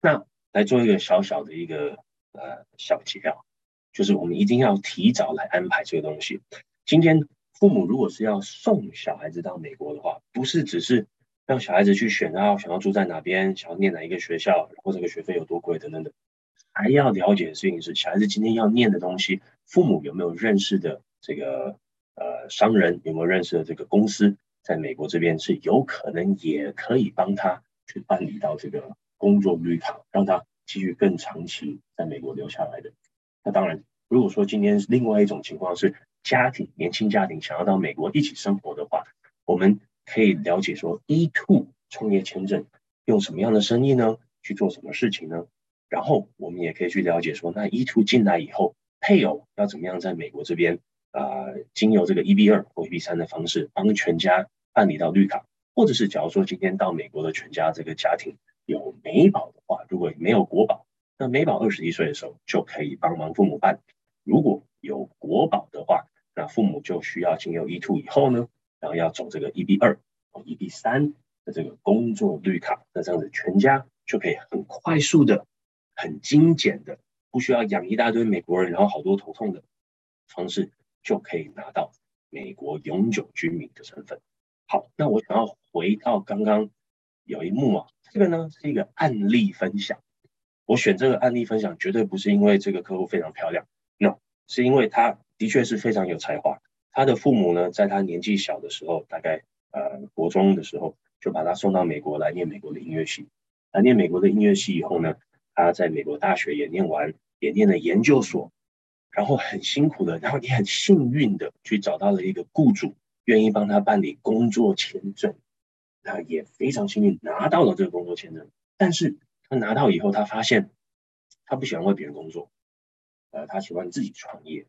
那来做一个小小的一个呃小结啊，就是我们一定要提早来安排这个东西。今天父母如果是要送小孩子到美国的话，不是只是。让小孩子去选啊，想要住在哪边，想要念哪一个学校，然后这个学费有多贵等等等，还要了解的事情是，小孩子今天要念的东西，父母有没有认识的这个呃商人有没有认识的这个公司，在美国这边是有可能也可以帮他去办理到这个工作绿卡，让他继续更长期在美国留下来的。那当然，如果说今天另外一种情况是家庭年轻家庭想要到美国一起生活的话，我们可以了解说 E2 创业签证用什么样的生意呢？去做什么事情呢？然后我们也可以去了解说，那 E2 进来以后，配偶要怎么样在美国这边啊、经由这个 EB 二或 EB 三的方式帮全家办理到绿卡，或者是假如说今天到美国的全家这个家庭有美宝的话，如果没有国宝，那美宝二十一岁的时候就可以帮忙父母办；如果有国宝的话，那父母就需要经由 E2 以后呢，然后要走这个 EB 二或 EB 三的这个工作绿卡，那这样子全家就可以很快速的、很精简的，不需要养一大堆美国人，然后好多头痛的方式，就可以拿到美国永久居民的身份。好，那我想要回到刚刚有一幕啊，这个呢是一个案例分享。我选这个案例分享，绝对不是因为这个客户非常漂亮，no，是因为他的确是非常有才华。他的父母呢，在他年纪小的时候，大概呃国中的时候，就把他送到美国来念美国的音乐系。来念美国的音乐系以后呢，他在美国大学也念完，也念了研究所，然后很辛苦的，然后也很幸运的去找到了一个雇主，愿意帮他办理工作签证。他也非常幸运拿到了这个工作签证，但是。他拿到以后，他发现他不喜欢为别人工作，呃，他喜欢自己创业，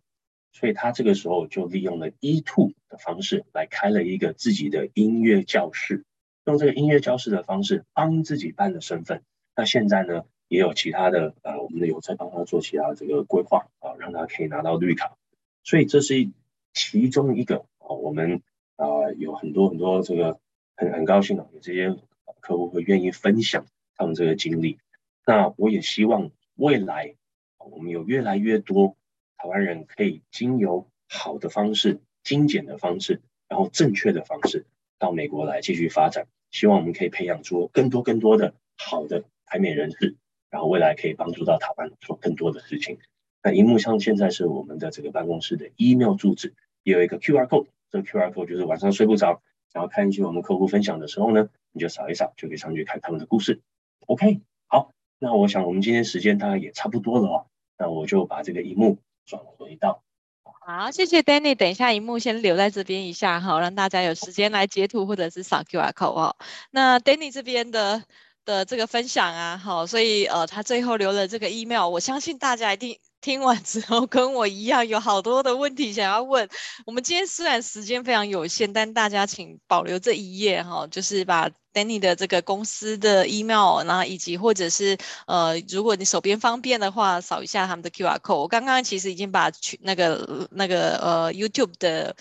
所以他这个时候就利用了 E two 的方式来开了一个自己的音乐教室，用这个音乐教室的方式帮自己办了身份。那现在呢，也有其他的呃，我们的有在帮他做其他这个规划啊，让他可以拿到绿卡。所以这是其中一个啊，我们啊有很多很多这个很很高兴啊，有这些客户会愿意分享。他们这个经历，那我也希望未来我们有越来越多台湾人可以经由好的方式、精简的方式，然后正确的方式到美国来继续发展。希望我们可以培养出更多更多的好的台美人士，然后未来可以帮助到台湾做更多的事情。那荧幕上现在是我们的这个办公室的 email 住址，也有一个 QR code，这个 QR code 就是晚上睡不着，然后看一些我们客户分享的时候呢，你就扫一扫，就可以上去看他们的故事。OK，好，那我想我们今天时间大概也差不多了哦，那我就把这个荧幕转回到。好，谢谢 Danny，等一下荧幕先留在这边一下哈，让大家有时间来截图或者是扫 QR code 哦。那 Danny 这边的的这个分享啊，好，所以呃他最后留了这个 email，我相信大家一定。听完之后，跟我一样有好多的问题想要问。我们今天虽然时间非常有限，但大家请保留这一页哈，就是把 Danny 的这个公司的 email，然后以及或者是呃，如果你手边方便的话，扫一下他们的 QR code。我刚刚其实已经把去那个那个呃 YouTube 的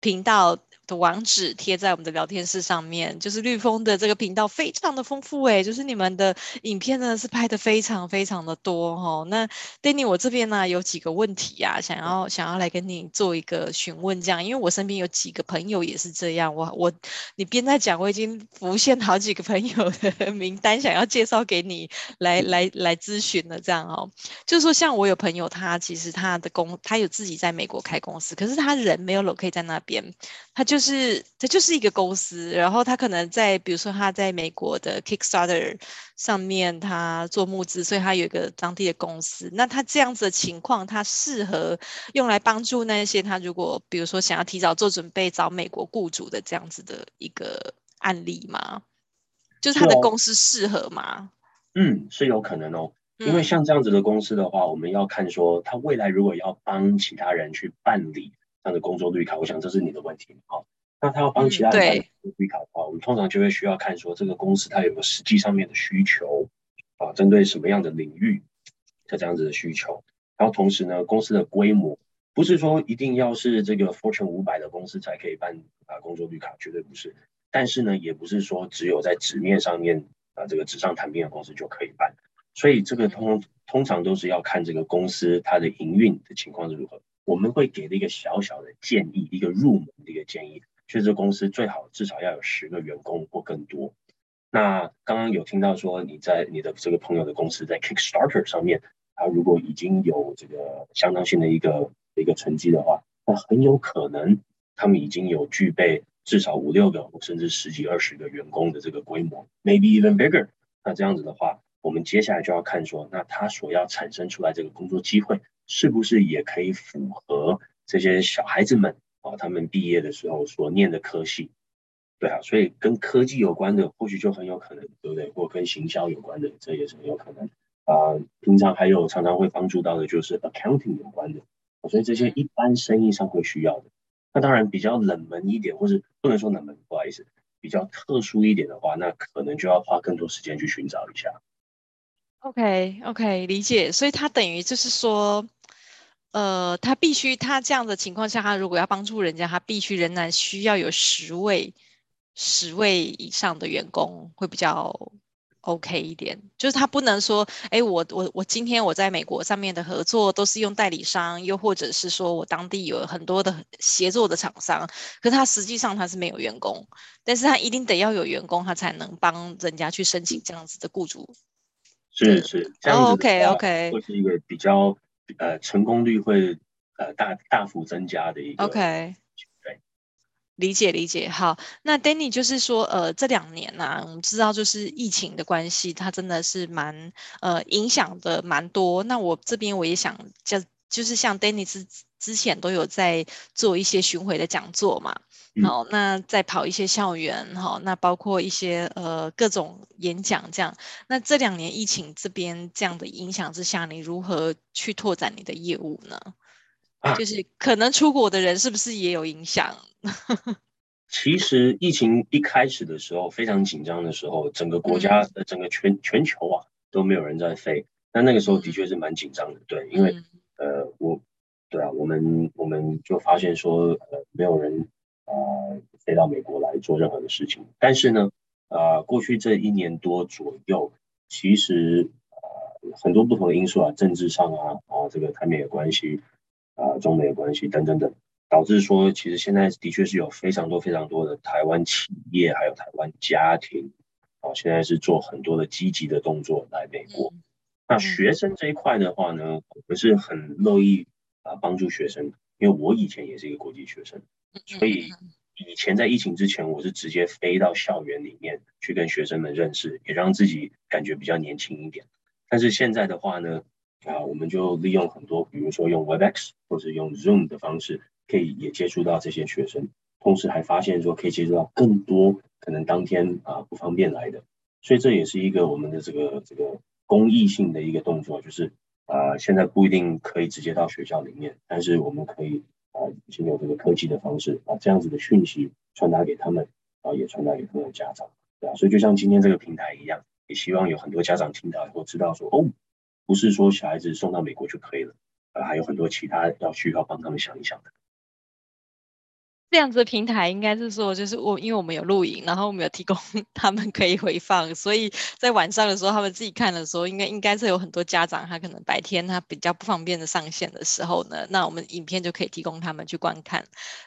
频道。的网址贴在我们的聊天室上面，就是绿风的这个频道非常的丰富诶，就是你们的影片呢是拍的非常非常的多哈、哦。那 Danny，我这边呢有几个问题呀、啊，想要想要来跟你做一个询问，这样，因为我身边有几个朋友也是这样，我我你边在讲，我已经浮现好几个朋友的 名单，想要介绍给你来来来咨询了，这样哦。就是说，像我有朋友，他其实他的公，他有自己在美国开公司，可是他人没有 locate 在那边，他就。就是它就是一个公司，然后他可能在，比如说他在美国的 Kickstarter 上面，他做募资，所以他有一个当地的公司。那他这样子的情况，他适合用来帮助那些他如果比如说想要提早做准备找美国雇主的这样子的一个案例吗？就是他的公司适合吗？嗯，是有可能哦。因为像这样子的公司的话，嗯、我们要看说他未来如果要帮其他人去办理。这样的工作绿卡，我想这是你的问题。好，那他要帮其他人办绿卡的话，嗯、我们通常就会需要看说这个公司它有没有实际上面的需求啊，针对什么样的领域的这样子的需求。然后同时呢，公司的规模不是说一定要是这个 Fortune 五百的公司才可以办啊工作绿卡，绝对不是。但是呢，也不是说只有在纸面上面啊这个纸上谈兵的公司就可以办。所以这个通通常都是要看这个公司它的营运的情况是如何。我们会给的一个小小的建议，一个入门的一个建议，就是公司最好至少要有十个员工或更多。那刚刚有听到说你在你的这个朋友的公司在 Kickstarter 上面，他如果已经有这个相当性的一个一个成绩的话，那很有可能他们已经有具备至少五六个甚至十几二十个员工的这个规模，maybe even bigger。那这样子的话，我们接下来就要看说，那他所要产生出来这个工作机会，是不是也可以符合这些小孩子们啊，他们毕业的时候所念的科系？对啊，所以跟科技有关的，或许就很有可能，对不对？或跟行销有关的，这也是很有可能。啊、呃，平常还有常常会帮助到的，就是 accounting 有关的，所以这些一般生意上会需要的。那当然比较冷门一点，或是不能说冷门，不好意思，比较特殊一点的话，那可能就要花更多时间去寻找一下。OK OK，理解。所以它等于就是说，呃，他必须他这样的情况下，他如果要帮助人家，他必须仍然需要有十位。十位以上的员工会比较 OK 一点，就是他不能说，哎，我我我今天我在美国上面的合作都是用代理商，又或者是说我当地有很多的协作的厂商，可是他实际上他是没有员工，但是他一定得要有员工，他才能帮人家去申请这样子的雇主。是是，这样子 OK OK，会是一个比较呃成功率会呃大大幅增加的一个 OK。理解理解，好，那 Danny 就是说，呃，这两年呐、啊，我们知道就是疫情的关系，它真的是蛮呃影响的蛮多。那我这边我也想，就就是像 Danny 之之前都有在做一些巡回的讲座嘛，好，那在跑一些校园，好，那包括一些呃各种演讲这样。那这两年疫情这边这样的影响之下，你如何去拓展你的业务呢？就是可能出国的人是不是也有影响？其实疫情一开始的时候非常紧张的时候，整个国家的整个全全球啊都没有人在飞。那那个时候的确是蛮紧张的，对，因为呃我对啊，我们我们就发现说呃没有人呃飞到美国来做任何的事情。但是呢，呃过去这一年多左右，其实呃很多不同的因素啊，政治上啊啊这个台美的关系。啊，中美的关系等等等，导致说，其实现在的确是有非常多非常多的台湾企业，还有台湾家庭，啊，现在是做很多的积极的动作来美国。嗯、那学生这一块的话呢，我们是很乐意啊帮助学生，因为我以前也是一个国际学生，所以以前在疫情之前，我是直接飞到校园里面去跟学生们认识，也让自己感觉比较年轻一点。但是现在的话呢，啊，我们就利用很多，比如说用 Webex 或者用 Zoom 的方式，可以也接触到这些学生，同时还发现说可以接触到更多可能当天啊不方便来的，所以这也是一个我们的这个这个公益性的一个动作，就是啊现在不一定可以直接到学校里面，但是我们可以啊经有这个科技的方式，把这样子的讯息传达给他们，啊也传达给他们的家长，对啊，所以就像今天这个平台一样，也希望有很多家长听到以后知道说哦。不是说小孩子送到美国就可以了，啊，还有很多其他要需要帮他们想一想的。这样子的平台应该是说，就是我因为我们有录影，然后我们有提供他们可以回放，所以在晚上的时候他们自己看的时候，应该应该是有很多家长他可能白天他比较不方便的上线的时候呢，那我们影片就可以提供他们去观看。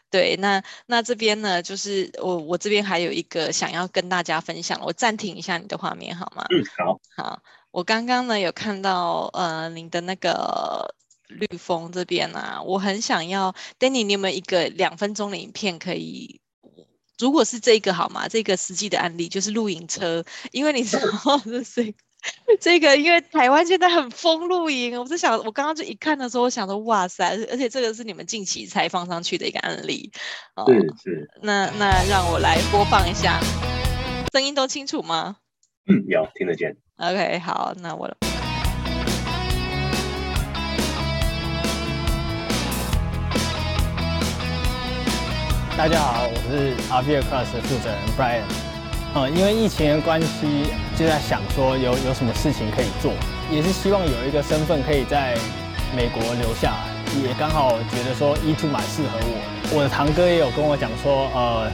对，那那这边呢，就是我我这边还有一个想要跟大家分享，我暂停一下你的画面好吗？嗯，好，好。我刚刚呢有看到呃您的那个绿峰这边啊，我很想要，Danny，你有没有一个两分钟的影片可以？如果是这个好吗？这个实际的案例就是露营车，因为你知道 这是这个，因为台湾现在很疯露营，我就想我刚刚就一看的时候，我想说哇塞，而且这个是你们近期才放上去的一个案例，哦、是是，那那让我来播放一下，声音都清楚吗？嗯，有听得见。OK，好，那我。大家好，我是 RPA Class 的负责人 Brian。嗯，因为疫情的关系，就在想说有有什么事情可以做，也是希望有一个身份可以在美国留下来，也刚好觉得说 E2 蛮适合我。我的堂哥也有跟我讲说，呃。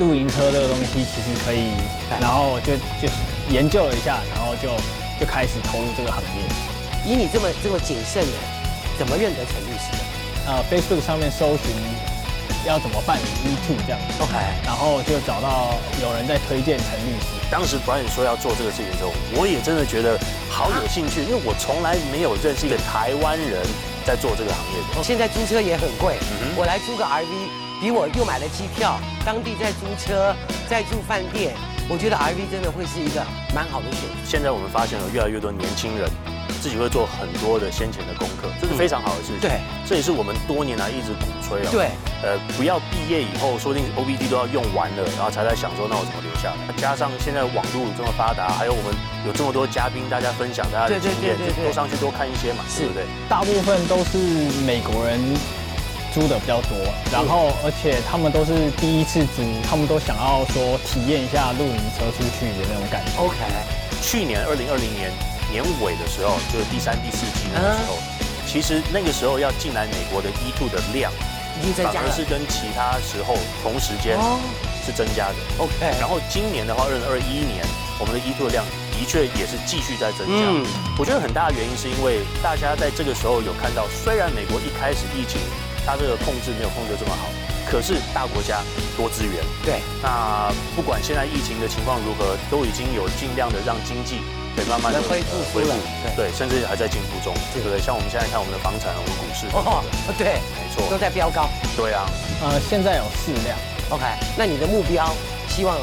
露营车这个东西其实可以，然后就就研究了一下，然后就就开始投入这个行业。以你这么这么谨慎的，怎么认得陈律师的？呃，Facebook 上面搜寻要怎么办理 E2 这样，OK，然后就找到有人在推荐陈律师。当时 Brian 说要做这个事情的时候，我也真的觉得好有兴趣，因为我从来没有认识一个台湾人在做这个行业的。现在租车也很贵，嗯、我来租个 RV。比我又买了机票，当地在租车，在住饭店，我觉得 RV 真的会是一个蛮好的选择。现在我们发现有越来越多年轻人自己会做很多的先前的功课，这是非常好的事情。对，这也是我们多年来一直鼓吹啊。对，呃，不要毕业以后说不定 O B D 都要用完了，然后才在想说那我怎么留下来。加上现在网络这么发达，还有我们有这么多嘉宾，大家分享大家的经验，就多上去多看一些嘛，对不对？大部分都是美国人。租的比较多，然后而且他们都是第一次租，他们都想要说体验一下露营车出去的那种感觉。OK，去年二零二零年年尾的时候，就是第三、第四季那个时候，其实那个时候要进来美国的 E two 的量已经增加而是跟其他时候同时间是增加的。OK，然后今年的话，二零二一年我们的 E2 的量的确也是继续在增加。嗯，我觉得很大的原因是因为大家在这个时候有看到，虽然美国一开始疫情。它这个控制没有控制这么好，可是大国家多资源，对，那不管现在疫情的情况如何，都已经有尽量的让经济可以慢慢的恢复恢复，对，甚至还在进步中，对不对？像我们现在看我们的房产，我们股市，哦，对，没错，都在飙高，对啊，呃，现在有四辆，OK，那你的目标，希望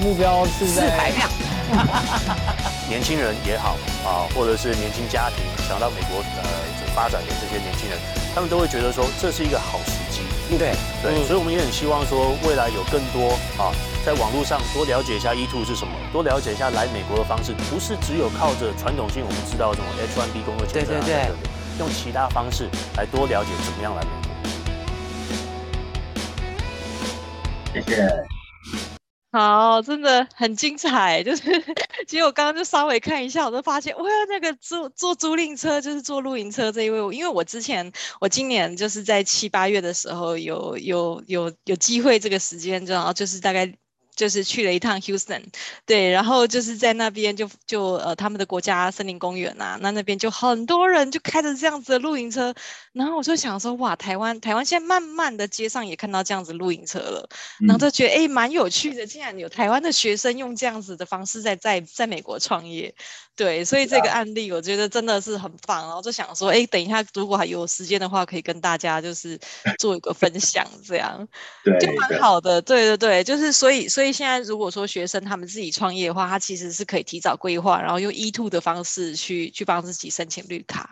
目标是在四排量，年轻人也好啊，或者是年轻家庭想到美国呃发展的这些年轻人。他们都会觉得说，这是一个好时机，对。对，所以我们也很希望说，未来有更多啊，在网络上多了解一下 E two 是什么，多了解一下来美国的方式，不是只有靠着传统性我们知道这种 H1B 工作签证，对对对，用其他方式来多了解怎么样来美国。谢谢。好，真的很精彩。就是，其实我刚刚就稍微看一下，我就发现，哇，那个租坐租赁车就是坐露营车这一位，因为我之前我今年就是在七八月的时候有有有有机会这个时间，然后就是大概。就是去了一趟 Houston，对，然后就是在那边就就呃他们的国家森林公园啊，那那边就很多人就开着这样子的露营车，然后我就想说哇，台湾台湾现在慢慢的街上也看到这样子露营车了，然后就觉得哎蛮有趣的，竟然有台湾的学生用这样子的方式在在在美国创业。对，所以这个案例我觉得真的是很棒，然后就想说，哎，等一下如果还有时间的话，可以跟大家就是 做一个分享，这样，对，就蛮好的。对对对，就是所以所以现在如果说学生他们自己创业的话，他其实是可以提早规划，然后用 E two 的方式去去帮自己申请绿卡。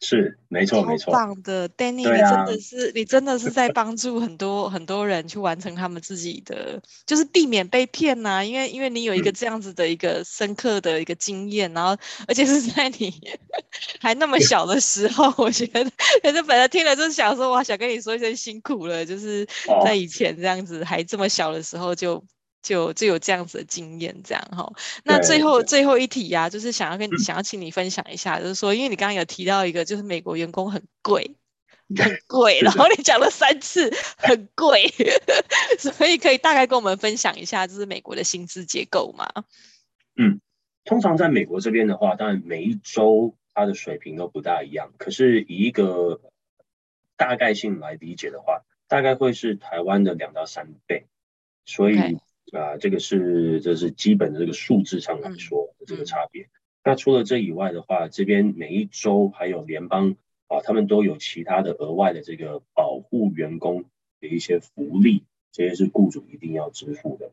是，没错没错，棒的，Danny，、啊、你真的是你真的是在帮助很多很多人去完成他们自己的，就是避免被骗呐、啊，因为因为你有一个这样子的一个深刻的一个经验，嗯、然后而且是在你 还那么小的时候，我觉得，可是本来听了就想说，哇，想跟你说一声辛苦了，就是在以前这样子还这么小的时候就。就就有这样子的经验，这样哈。那最后最后一题呀、啊，就是想要跟你、嗯、想要请你分享一下，就是说，因为你刚刚有提到一个，就是美国员工很贵，很贵，然后你讲了三次很贵，所以可以大概跟我们分享一下，就是美国的薪资结构吗？嗯，通常在美国这边的话，当然每一周它的水平都不大一样，可是以一个大概性来理解的话，大概会是台湾的两到三倍，所以。Okay. 啊，这个是这是基本的这个数字上来说的这个差别。那除了这以外的话，这边每一周还有联邦啊，他们都有其他的额外的这个保护员工的一些福利，这些是雇主一定要支付的。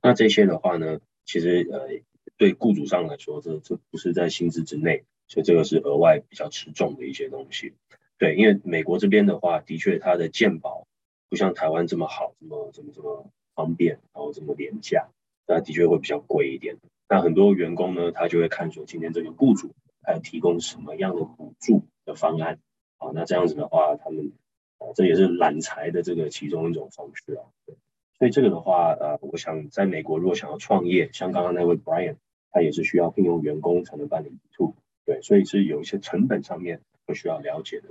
那这些的话呢，其实呃对雇主上来说，这这不是在薪资之内，所以这个是额外比较吃重的一些东西。对，因为美国这边的话，的确它的健保不像台湾这么好，这么这么这么。方便，然后这么廉价，那的确会比较贵一点。那很多员工呢，他就会看说今天这个雇主他要提供什么样的补助的方案，啊，那这样子的话，他们啊，这也是揽财的这个其中一种方式啊。所以这个的话，呃，我想在美国如果想要创业，像刚刚那位 Brian，他也是需要聘用员工才能办理 E2，对，所以是有一些成本上面会需要了解的。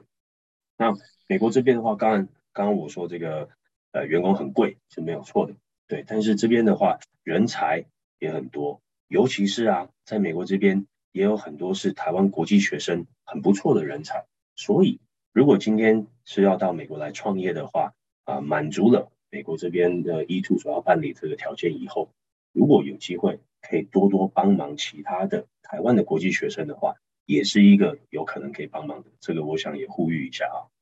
那美国这边的话，刚刚刚刚我说这个。呃，员工很贵是没有错的，对。但是这边的话，人才也很多，尤其是啊，在美国这边也有很多是台湾国际学生，很不错的人才。所以，如果今天是要到美国来创业的话，啊、满足了美国这边的 e two 所要办理这个条件以后，如果有机会可以多多帮忙其他的台湾的国际学生的话，也是一个有可能可以帮忙的。这个我想也呼吁一下啊。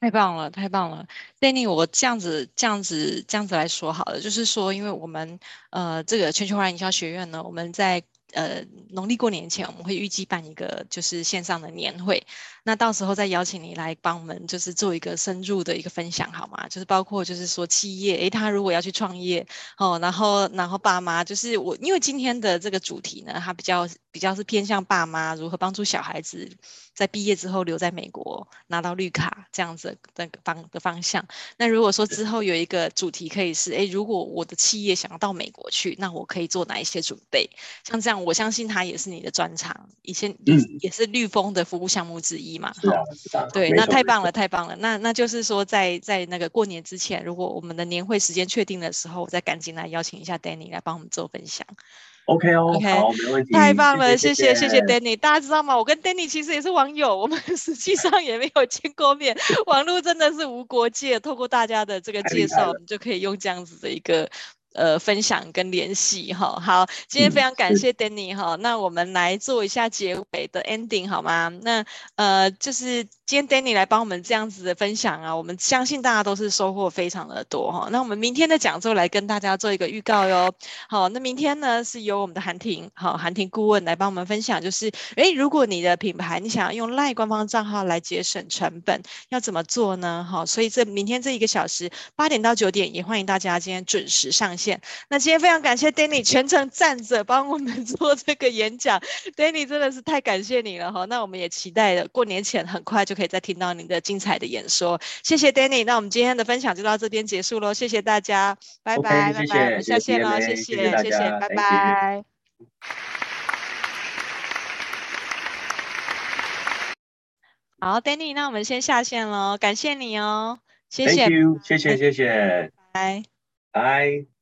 太棒了，太棒了，Danny，我这样子、这样子、这样子来说好了，就是说，因为我们呃，这个全球化营销学院呢，我们在。呃，农历过年前我们会预计办一个就是线上的年会，那到时候再邀请你来帮我们就是做一个深入的一个分享，好吗？就是包括就是说企业，诶，他如果要去创业哦，然后然后爸妈就是我，因为今天的这个主题呢，它比较比较是偏向爸妈如何帮助小孩子在毕业之后留在美国拿到绿卡这样子的个方的方向。那如果说之后有一个主题可以是，诶，如果我的企业想要到美国去，那我可以做哪一些准备？像这样。我相信它也是你的专长，以前也也是绿丰的服务项目之一嘛。是啊，是啊。对，那太棒了，太棒了。那那就是说在，在在那个过年之前，如果我们的年会时间确定的时候，我再赶紧来邀请一下 Danny 来帮我们做分享。OK 哦，OK，好，没问题。太棒了，谢谢，谢谢 Danny。大家知道吗？我跟 Danny 其实也是网友，我们 实际上也没有见过面。网络真的是无国界，透过大家的这个介绍，我们就可以用这样子的一个。呃，分享跟联系哈，好，今天非常感谢 Danny 哈、嗯，那我们来做一下结尾的 ending 好吗？那呃，就是今天 Danny 来帮我们这样子的分享啊，我们相信大家都是收获非常的多哈。那我们明天的讲座来跟大家做一个预告哟。好，那明天呢是由我们的韩婷，好，韩婷顾问来帮我们分享，就是诶，如果你的品牌你想要用 LINE 官方账号来节省成本，要怎么做呢？好，所以这明天这一个小时八点到九点，也欢迎大家今天准时上线。那今天非常感谢 Danny 全程站着帮我们 做这个演讲，Danny 真的是太感谢你了哈。那我们也期待着过年前很快就可以再听到您的精彩的演说。谢谢 Danny，那我们今天的分享就到这边结束喽。谢谢大家，拜拜，拜拜，我们下线了，谢谢，谢谢，拜拜。好，Danny，那我们先下线喽，感谢你哦，谢谢，谢谢，谢谢，拜拜。